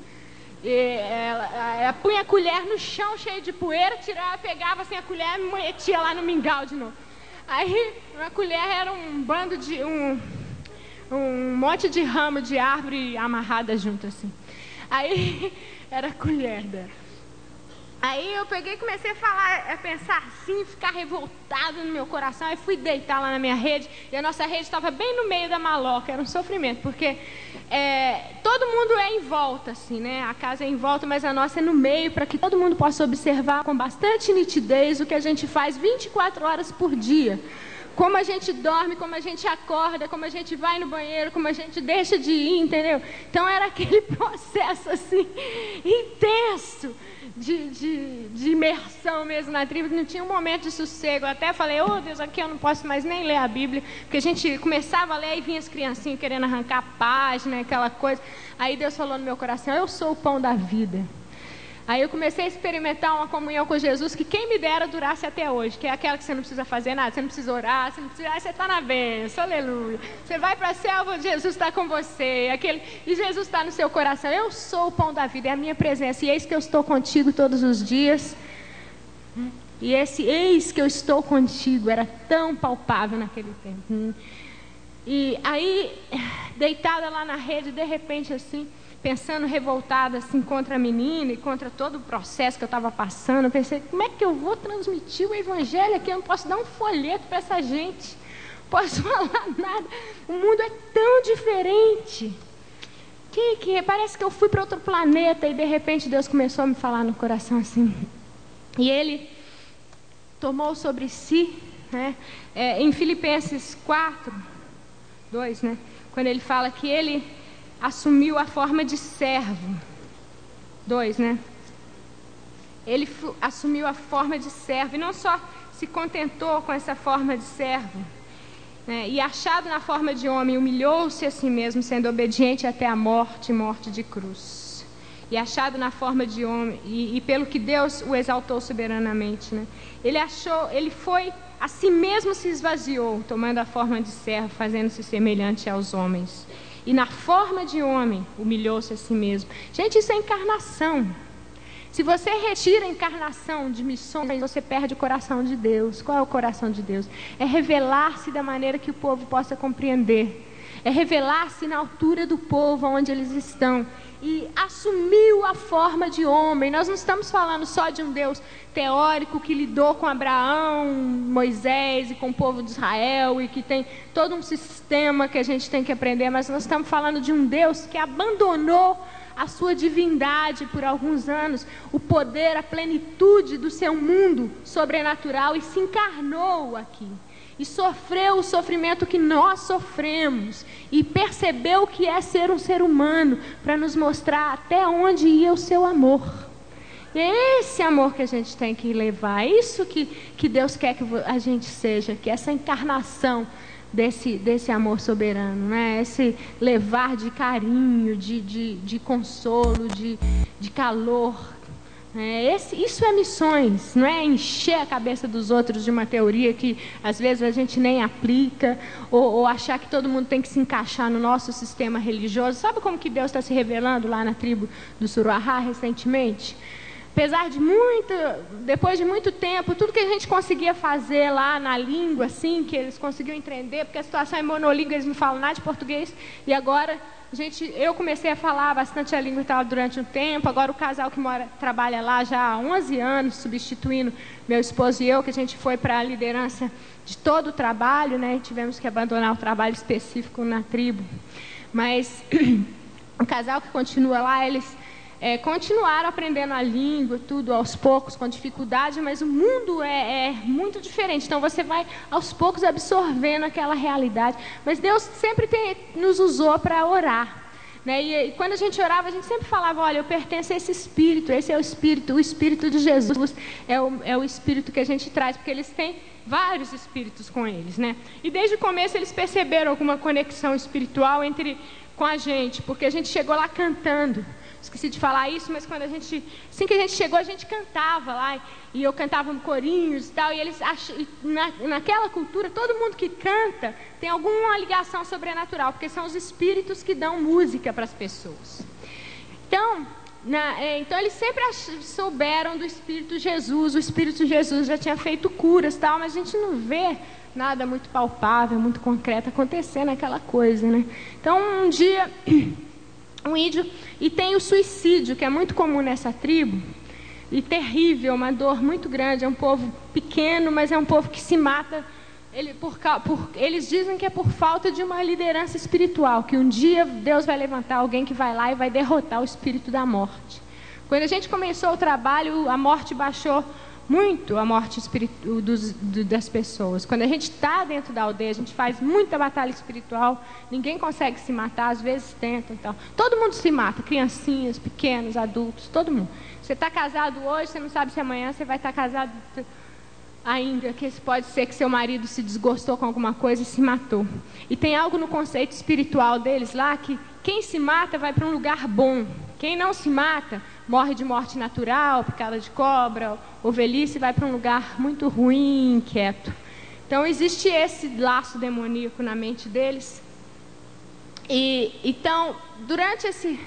E ela, ela punha a colher no chão cheio de poeira, tirava, pegava assim a colher e metia lá no mingau de novo. Aí, uma colher era um bando de. Um, um monte de ramo de árvore amarrada junto assim. Aí era colher dela. Aí eu peguei e comecei a falar, a pensar assim, ficar revoltado no meu coração. Aí fui deitar lá na minha rede. E a nossa rede estava bem no meio da maloca. Era um sofrimento, porque é, todo mundo é em volta, assim, né? A casa é em volta, mas a nossa é no meio, para que todo mundo possa observar com bastante nitidez o que a gente faz 24 horas por dia como a gente dorme, como a gente acorda, como a gente vai no banheiro, como a gente deixa de ir, entendeu? Então era aquele processo assim, intenso. De, de, de, imersão mesmo na tribo, não tinha um momento de sossego. Eu até falei, oh Deus, aqui eu não posso mais nem ler a Bíblia, porque a gente começava a ler e vinha as criancinhas querendo arrancar a página, aquela coisa. Aí Deus falou no meu coração, eu sou o pão da vida. Aí eu comecei a experimentar uma comunhão com Jesus que quem me dera durasse até hoje, que é aquela que você não precisa fazer nada, você não precisa orar, você não precisa, aí você está na bênção, aleluia. Você vai para a selva, Jesus está com você, aquele, e Jesus está no seu coração. Eu sou o pão da vida, é a minha presença, e eis que eu estou contigo todos os dias. E esse eis que eu estou contigo era tão palpável naquele tempo. E aí, deitada lá na rede, de repente assim, pensando revoltada assim contra a menina e contra todo o processo que eu estava passando, eu pensei, como é que eu vou transmitir o evangelho aqui? Eu não posso dar um folheto para essa gente. Não posso falar nada. O mundo é tão diferente. Que, que parece que eu fui para outro planeta e de repente Deus começou a me falar no coração assim. E ele tomou sobre si, né, é, em Filipenses 4, 2, né, quando ele fala que ele assumiu a forma de servo. Dois, né? Ele assumiu a forma de servo e não só se contentou com essa forma de servo. Né? E achado na forma de homem, humilhou-se a si mesmo, sendo obediente até a morte morte de cruz. E achado na forma de homem, e, e pelo que Deus o exaltou soberanamente. Né? Ele achou, ele foi, a si mesmo se esvaziou, tomando a forma de servo, fazendo-se semelhante aos homens e na forma de homem humilhou-se a si mesmo. Gente, isso é encarnação. Se você retira a encarnação de missões, você perde o coração de Deus. Qual é o coração de Deus? É revelar-se da maneira que o povo possa compreender. É revelar-se na altura do povo onde eles estão e assumiu a forma de homem. Nós não estamos falando só de um Deus teórico que lidou com Abraão, Moisés e com o povo de Israel e que tem todo um sistema que a gente tem que aprender, mas nós estamos falando de um Deus que abandonou a sua divindade por alguns anos, o poder, a plenitude do seu mundo sobrenatural e se encarnou aqui e sofreu o sofrimento que nós sofremos e percebeu o que é ser um ser humano para nos mostrar até onde ia o seu amor. É esse amor que a gente tem que levar, é isso que, que Deus quer que a gente seja, que essa encarnação desse, desse amor soberano, né? esse levar de carinho, de, de, de consolo, de, de calor é, esse, isso é missões, não é encher a cabeça dos outros de uma teoria que às vezes a gente nem aplica, ou, ou achar que todo mundo tem que se encaixar no nosso sistema religioso. Sabe como que Deus está se revelando lá na tribo do Suruahá recentemente? Apesar de muito, depois de muito tempo, tudo que a gente conseguia fazer lá na língua, assim, que eles conseguiam entender, porque a situação é monolíngua, eles não falam nada de português, e agora a gente, eu comecei a falar bastante a língua e tal durante um tempo, agora o casal que mora, trabalha lá já há 11 anos, substituindo meu esposo e eu, que a gente foi para a liderança de todo o trabalho, né, tivemos que abandonar o trabalho específico na tribo, mas o casal que continua lá, eles é, continuaram aprendendo a língua, tudo aos poucos, com dificuldade, mas o mundo é, é, muito diferente. Então você vai aos poucos absorvendo aquela realidade. Mas Deus sempre tem, nos usou para orar. Né? E, e, quando a gente orava, a gente sempre falava: olha, eu pertenço a esse espírito, esse é o espírito, o espírito de Jesus é o, é o espírito que a gente traz, porque eles têm vários espíritos com eles. Né? E desde o começo eles perceberam alguma conexão espiritual entre com a gente, porque a gente chegou lá cantando. Esqueci de falar isso, mas quando a gente, assim que a gente chegou, a gente cantava lá, e eu cantava um corinhos e tal, e eles acham, na, naquela cultura, todo mundo que canta tem alguma ligação sobrenatural, porque são os espíritos que dão música para as pessoas. Então, na, é, então eles sempre souberam do Espírito Jesus, o Espírito Jesus já tinha feito curas tal, mas a gente não vê nada muito palpável, muito concreto acontecendo aquela coisa, né? Então um dia um índio e tem o suicídio, que é muito comum nessa tribo, e terrível, uma dor muito grande. É um povo pequeno, mas é um povo que se mata. Ele, por, por, eles dizem que é por falta de uma liderança espiritual, que um dia Deus vai levantar alguém que vai lá e vai derrotar o espírito da morte. Quando a gente começou o trabalho, a morte baixou muito a morte espiritual dos, do, das pessoas. Quando a gente está dentro da aldeia, a gente faz muita batalha espiritual, ninguém consegue se matar, às vezes tenta e tal. Todo mundo se mata, criancinhas, pequenos, adultos, todo mundo. Você está casado hoje, você não sabe se amanhã você vai estar tá casado ainda, que pode ser que seu marido se desgostou com alguma coisa e se matou. E tem algo no conceito espiritual deles lá que quem se mata vai para um lugar bom. Quem não se mata morre de morte natural, picada de cobra, ou velhice, vai para um lugar muito ruim, inquieto. Então existe esse laço demoníaco na mente deles. E então, durante esse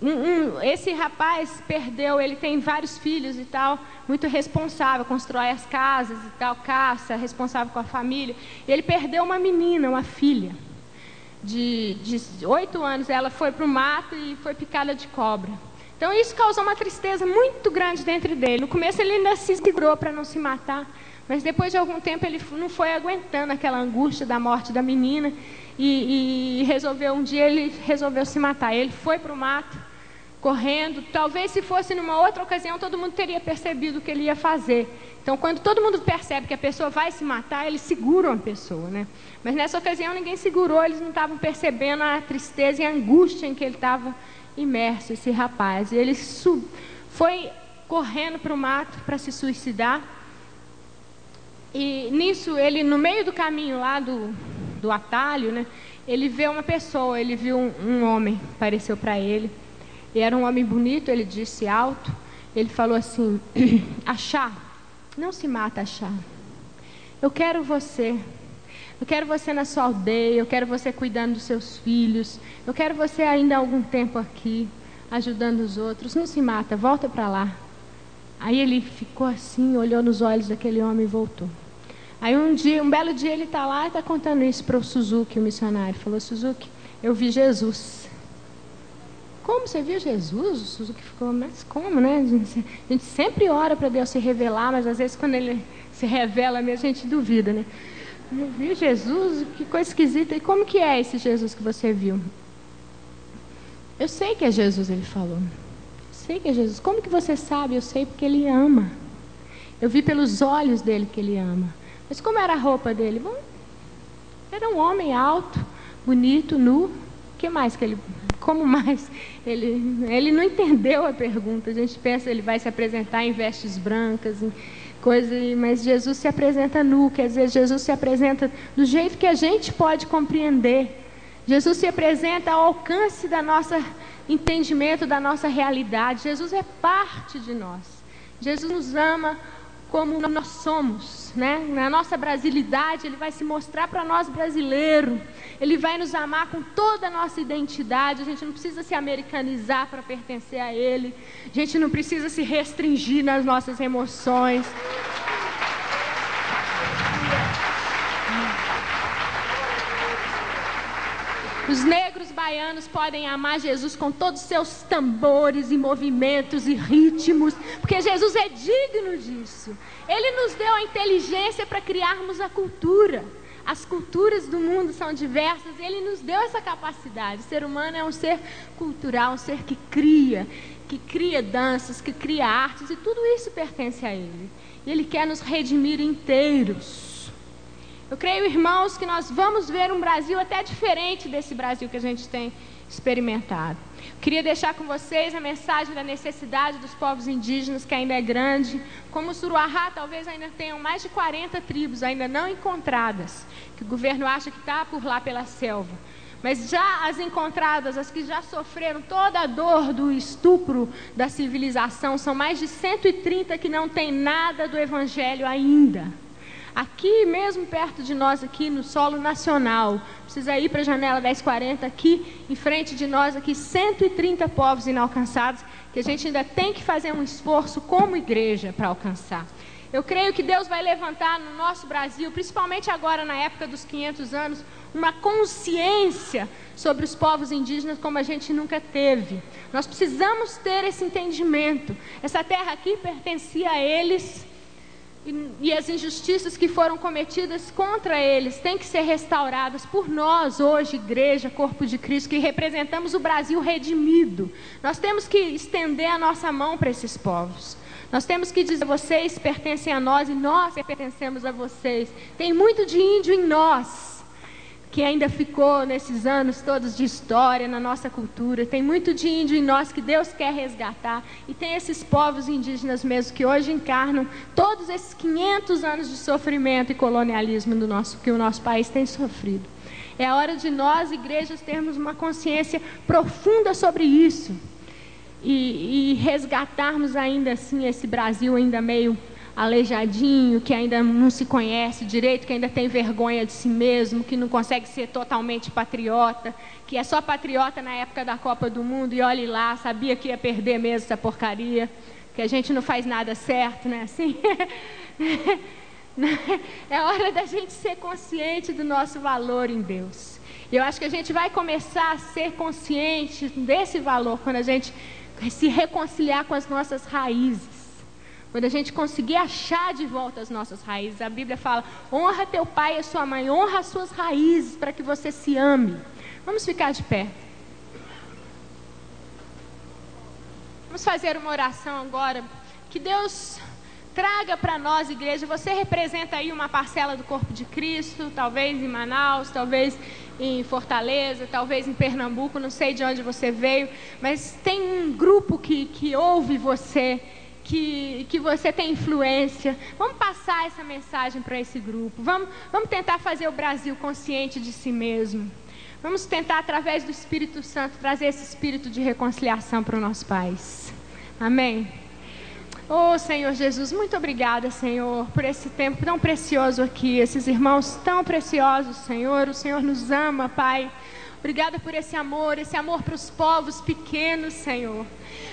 um, um, esse rapaz perdeu, ele tem vários filhos e tal, muito responsável, constrói as casas e tal, caça, responsável com a família. E ele perdeu uma menina, uma filha, de oito anos. Ela foi para o mato e foi picada de cobra. Então isso causou uma tristeza muito grande dentro dele. No começo ele ainda se segurou para não se matar, mas depois de algum tempo ele não foi aguentando aquela angústia da morte da menina e, e resolveu um dia ele resolveu se matar. Ele foi para o mato correndo. Talvez se fosse numa outra ocasião todo mundo teria percebido o que ele ia fazer. Então quando todo mundo percebe que a pessoa vai se matar, eles seguram a pessoa, né? Mas nessa ocasião ninguém segurou, eles não estavam percebendo a tristeza e a angústia em que ele estava imerso, esse rapaz. E ele foi correndo para o mato para se suicidar. E nisso, ele, no meio do caminho lá do, do atalho, né, ele vê uma pessoa, ele viu um, um homem, apareceu para ele. E era um homem bonito, ele disse alto. Ele falou assim: Achar, não se mata, achar. Eu quero você. Eu quero você na sua aldeia, eu quero você cuidando dos seus filhos, eu quero você ainda algum tempo aqui, ajudando os outros. Não se mata, volta para lá. Aí ele ficou assim, olhou nos olhos daquele homem e voltou. Aí um dia, um belo dia, ele está lá e está contando isso para o Suzuki, o missionário. Falou, Suzuki, eu vi Jesus. Como você viu Jesus? O Suzuki ficou, mas como, né? A gente, a gente sempre ora para Deus se revelar, mas às vezes quando ele se revela mesmo, a gente duvida, né? Eu vi Jesus, que coisa esquisita. E como que é esse Jesus que você viu? Eu sei que é Jesus, ele falou. Eu sei que é Jesus. Como que você sabe? Eu sei porque ele ama. Eu vi pelos olhos dele que ele ama. Mas como era a roupa dele? Bom, era um homem alto, bonito, nu. Que mais que ele. Como mais? Ele, ele não entendeu a pergunta. A gente pensa ele vai se apresentar em vestes brancas, em, coisa, mas Jesus se apresenta nu, quer dizer, Jesus se apresenta do jeito que a gente pode compreender. Jesus se apresenta ao alcance da nossa entendimento da nossa realidade. Jesus é parte de nós. Jesus nos ama como nós somos, né? Na nossa brasilidade, ele vai se mostrar para nós brasileiro. Ele vai nos amar com toda a nossa identidade. A gente não precisa se americanizar para pertencer a ele. A gente não precisa se restringir nas nossas emoções. Os negros baianos podem amar Jesus com todos os seus tambores e movimentos e ritmos, porque Jesus é digno disso. Ele nos deu a inteligência para criarmos a cultura. As culturas do mundo são diversas, ele nos deu essa capacidade. O ser humano é um ser cultural, um ser que cria, que cria danças, que cria artes, e tudo isso pertence a ele. E ele quer nos redimir inteiros. Eu creio, irmãos, que nós vamos ver um Brasil até diferente desse Brasil que a gente tem experimentado. Queria deixar com vocês a mensagem da necessidade dos povos indígenas, que ainda é grande. Como o Suruahá, talvez ainda tenham mais de 40 tribos ainda não encontradas, que o governo acha que está por lá pela selva. Mas já as encontradas, as que já sofreram toda a dor do estupro da civilização, são mais de 130 que não têm nada do Evangelho ainda. Aqui mesmo perto de nós, aqui no solo nacional, precisa ir para a janela 1040, aqui em frente de nós, aqui 130 povos inalcançados, que a gente ainda tem que fazer um esforço como igreja para alcançar. Eu creio que Deus vai levantar no nosso Brasil, principalmente agora na época dos 500 anos, uma consciência sobre os povos indígenas como a gente nunca teve. Nós precisamos ter esse entendimento. Essa terra aqui pertencia a eles e, as injustiças que foram cometidas contra eles têm que ser restauradas por nós, hoje, igreja, corpo de Cristo, que representamos o Brasil redimido. Nós temos que estender a nossa mão para esses povos. Nós temos que dizer: vocês pertencem a nós e nós pertencemos a vocês. Tem muito de índio em nós que ainda ficou nesses anos todos de história na nossa cultura. Tem muito de índio em nós que Deus quer resgatar. E tem esses povos indígenas mesmo que hoje encarnam todos esses 500 anos de sofrimento e colonialismo do nosso, que o nosso país tem sofrido. É a hora de nós, igrejas, termos uma consciência profunda sobre isso. E, e resgatarmos ainda assim esse Brasil ainda meio aleijadinho, que ainda não se conhece direito, que ainda tem vergonha de si mesmo, que não consegue ser totalmente patriota, que é só patriota na época da Copa do Mundo e olhe lá, sabia que ia perder mesmo essa porcaria, que a gente não faz nada certo, né? Assim. é hora da gente ser consciente do nosso valor em Deus. E eu acho que a gente vai começar a ser consciente desse valor quando a gente se reconciliar com as nossas raízes. Quando a gente conseguir achar de volta as nossas raízes, a Bíblia fala: honra teu pai e sua mãe, honra as suas raízes para que você se ame. Vamos ficar de pé. Vamos fazer uma oração agora. Que Deus traga para nós, igreja. Você representa aí uma parcela do corpo de Cristo, talvez em Manaus, talvez em Fortaleza, talvez em Pernambuco, não sei de onde você veio, mas tem um grupo que, que ouve você que, que você tem influência. Vamos passar essa mensagem para esse grupo. Vamos, vamos tentar fazer o Brasil consciente de si mesmo. Vamos tentar, através do Espírito Santo, trazer esse espírito de reconciliação para o nosso país. Amém? Oh, Senhor Jesus, muito obrigada, Senhor, por esse tempo tão precioso aqui, esses irmãos tão preciosos, Senhor. O Senhor nos ama, Pai. Obrigada por esse amor, esse amor para os povos pequenos, Senhor.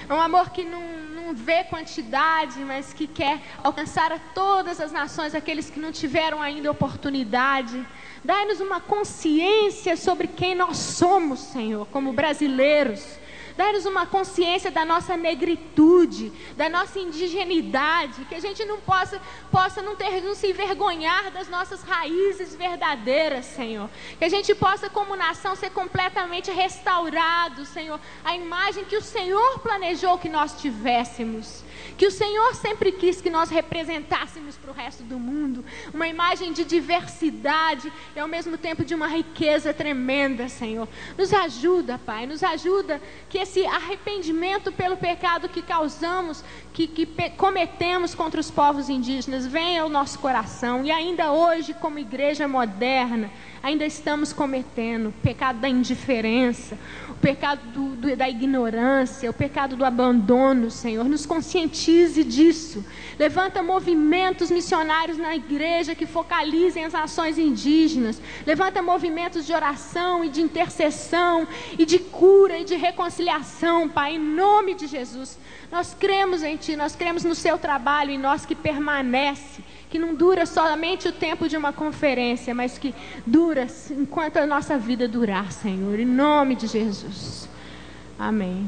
É um amor que não, não vê quantidade, mas que quer alcançar a todas as nações, aqueles que não tiveram ainda oportunidade. Dai-nos uma consciência sobre quem nós somos, Senhor, como brasileiros Dá-nos uma consciência da nossa negritude, da nossa indigenidade, que a gente não possa, possa não, ter, não se envergonhar das nossas raízes verdadeiras, Senhor. Que a gente possa, como nação, ser completamente restaurado, Senhor, a imagem que o Senhor planejou que nós tivéssemos que o Senhor sempre quis que nós representássemos para o resto do mundo, uma imagem de diversidade e ao mesmo tempo de uma riqueza tremenda, Senhor. Nos ajuda, Pai, nos ajuda que esse arrependimento pelo pecado que causamos, que, que cometemos contra os povos indígenas, venha ao nosso coração. E ainda hoje, como igreja moderna, ainda estamos cometendo o pecado da indiferença, o pecado do, do, da ignorância, o pecado do abandono, Senhor. Nos conscientize disso. Levanta movimentos missionários na igreja que focalizem as ações indígenas. Levanta movimentos de oração e de intercessão e de cura e de reconciliação, Pai, em nome de Jesus. Nós cremos em Ti, nós cremos no Seu trabalho em nós que permanece que não dura somente o tempo de uma conferência, mas que dura enquanto a nossa vida durar, Senhor, em nome de Jesus. Amém.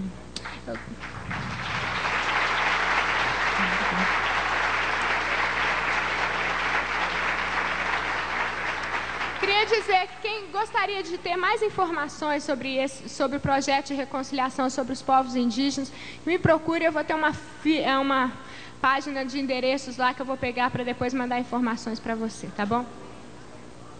Queria dizer que quem gostaria de ter mais informações sobre, esse, sobre o projeto de reconciliação sobre os povos indígenas, me procure, eu vou ter uma, uma página de endereços lá que eu vou pegar para depois mandar informações para você, tá bom?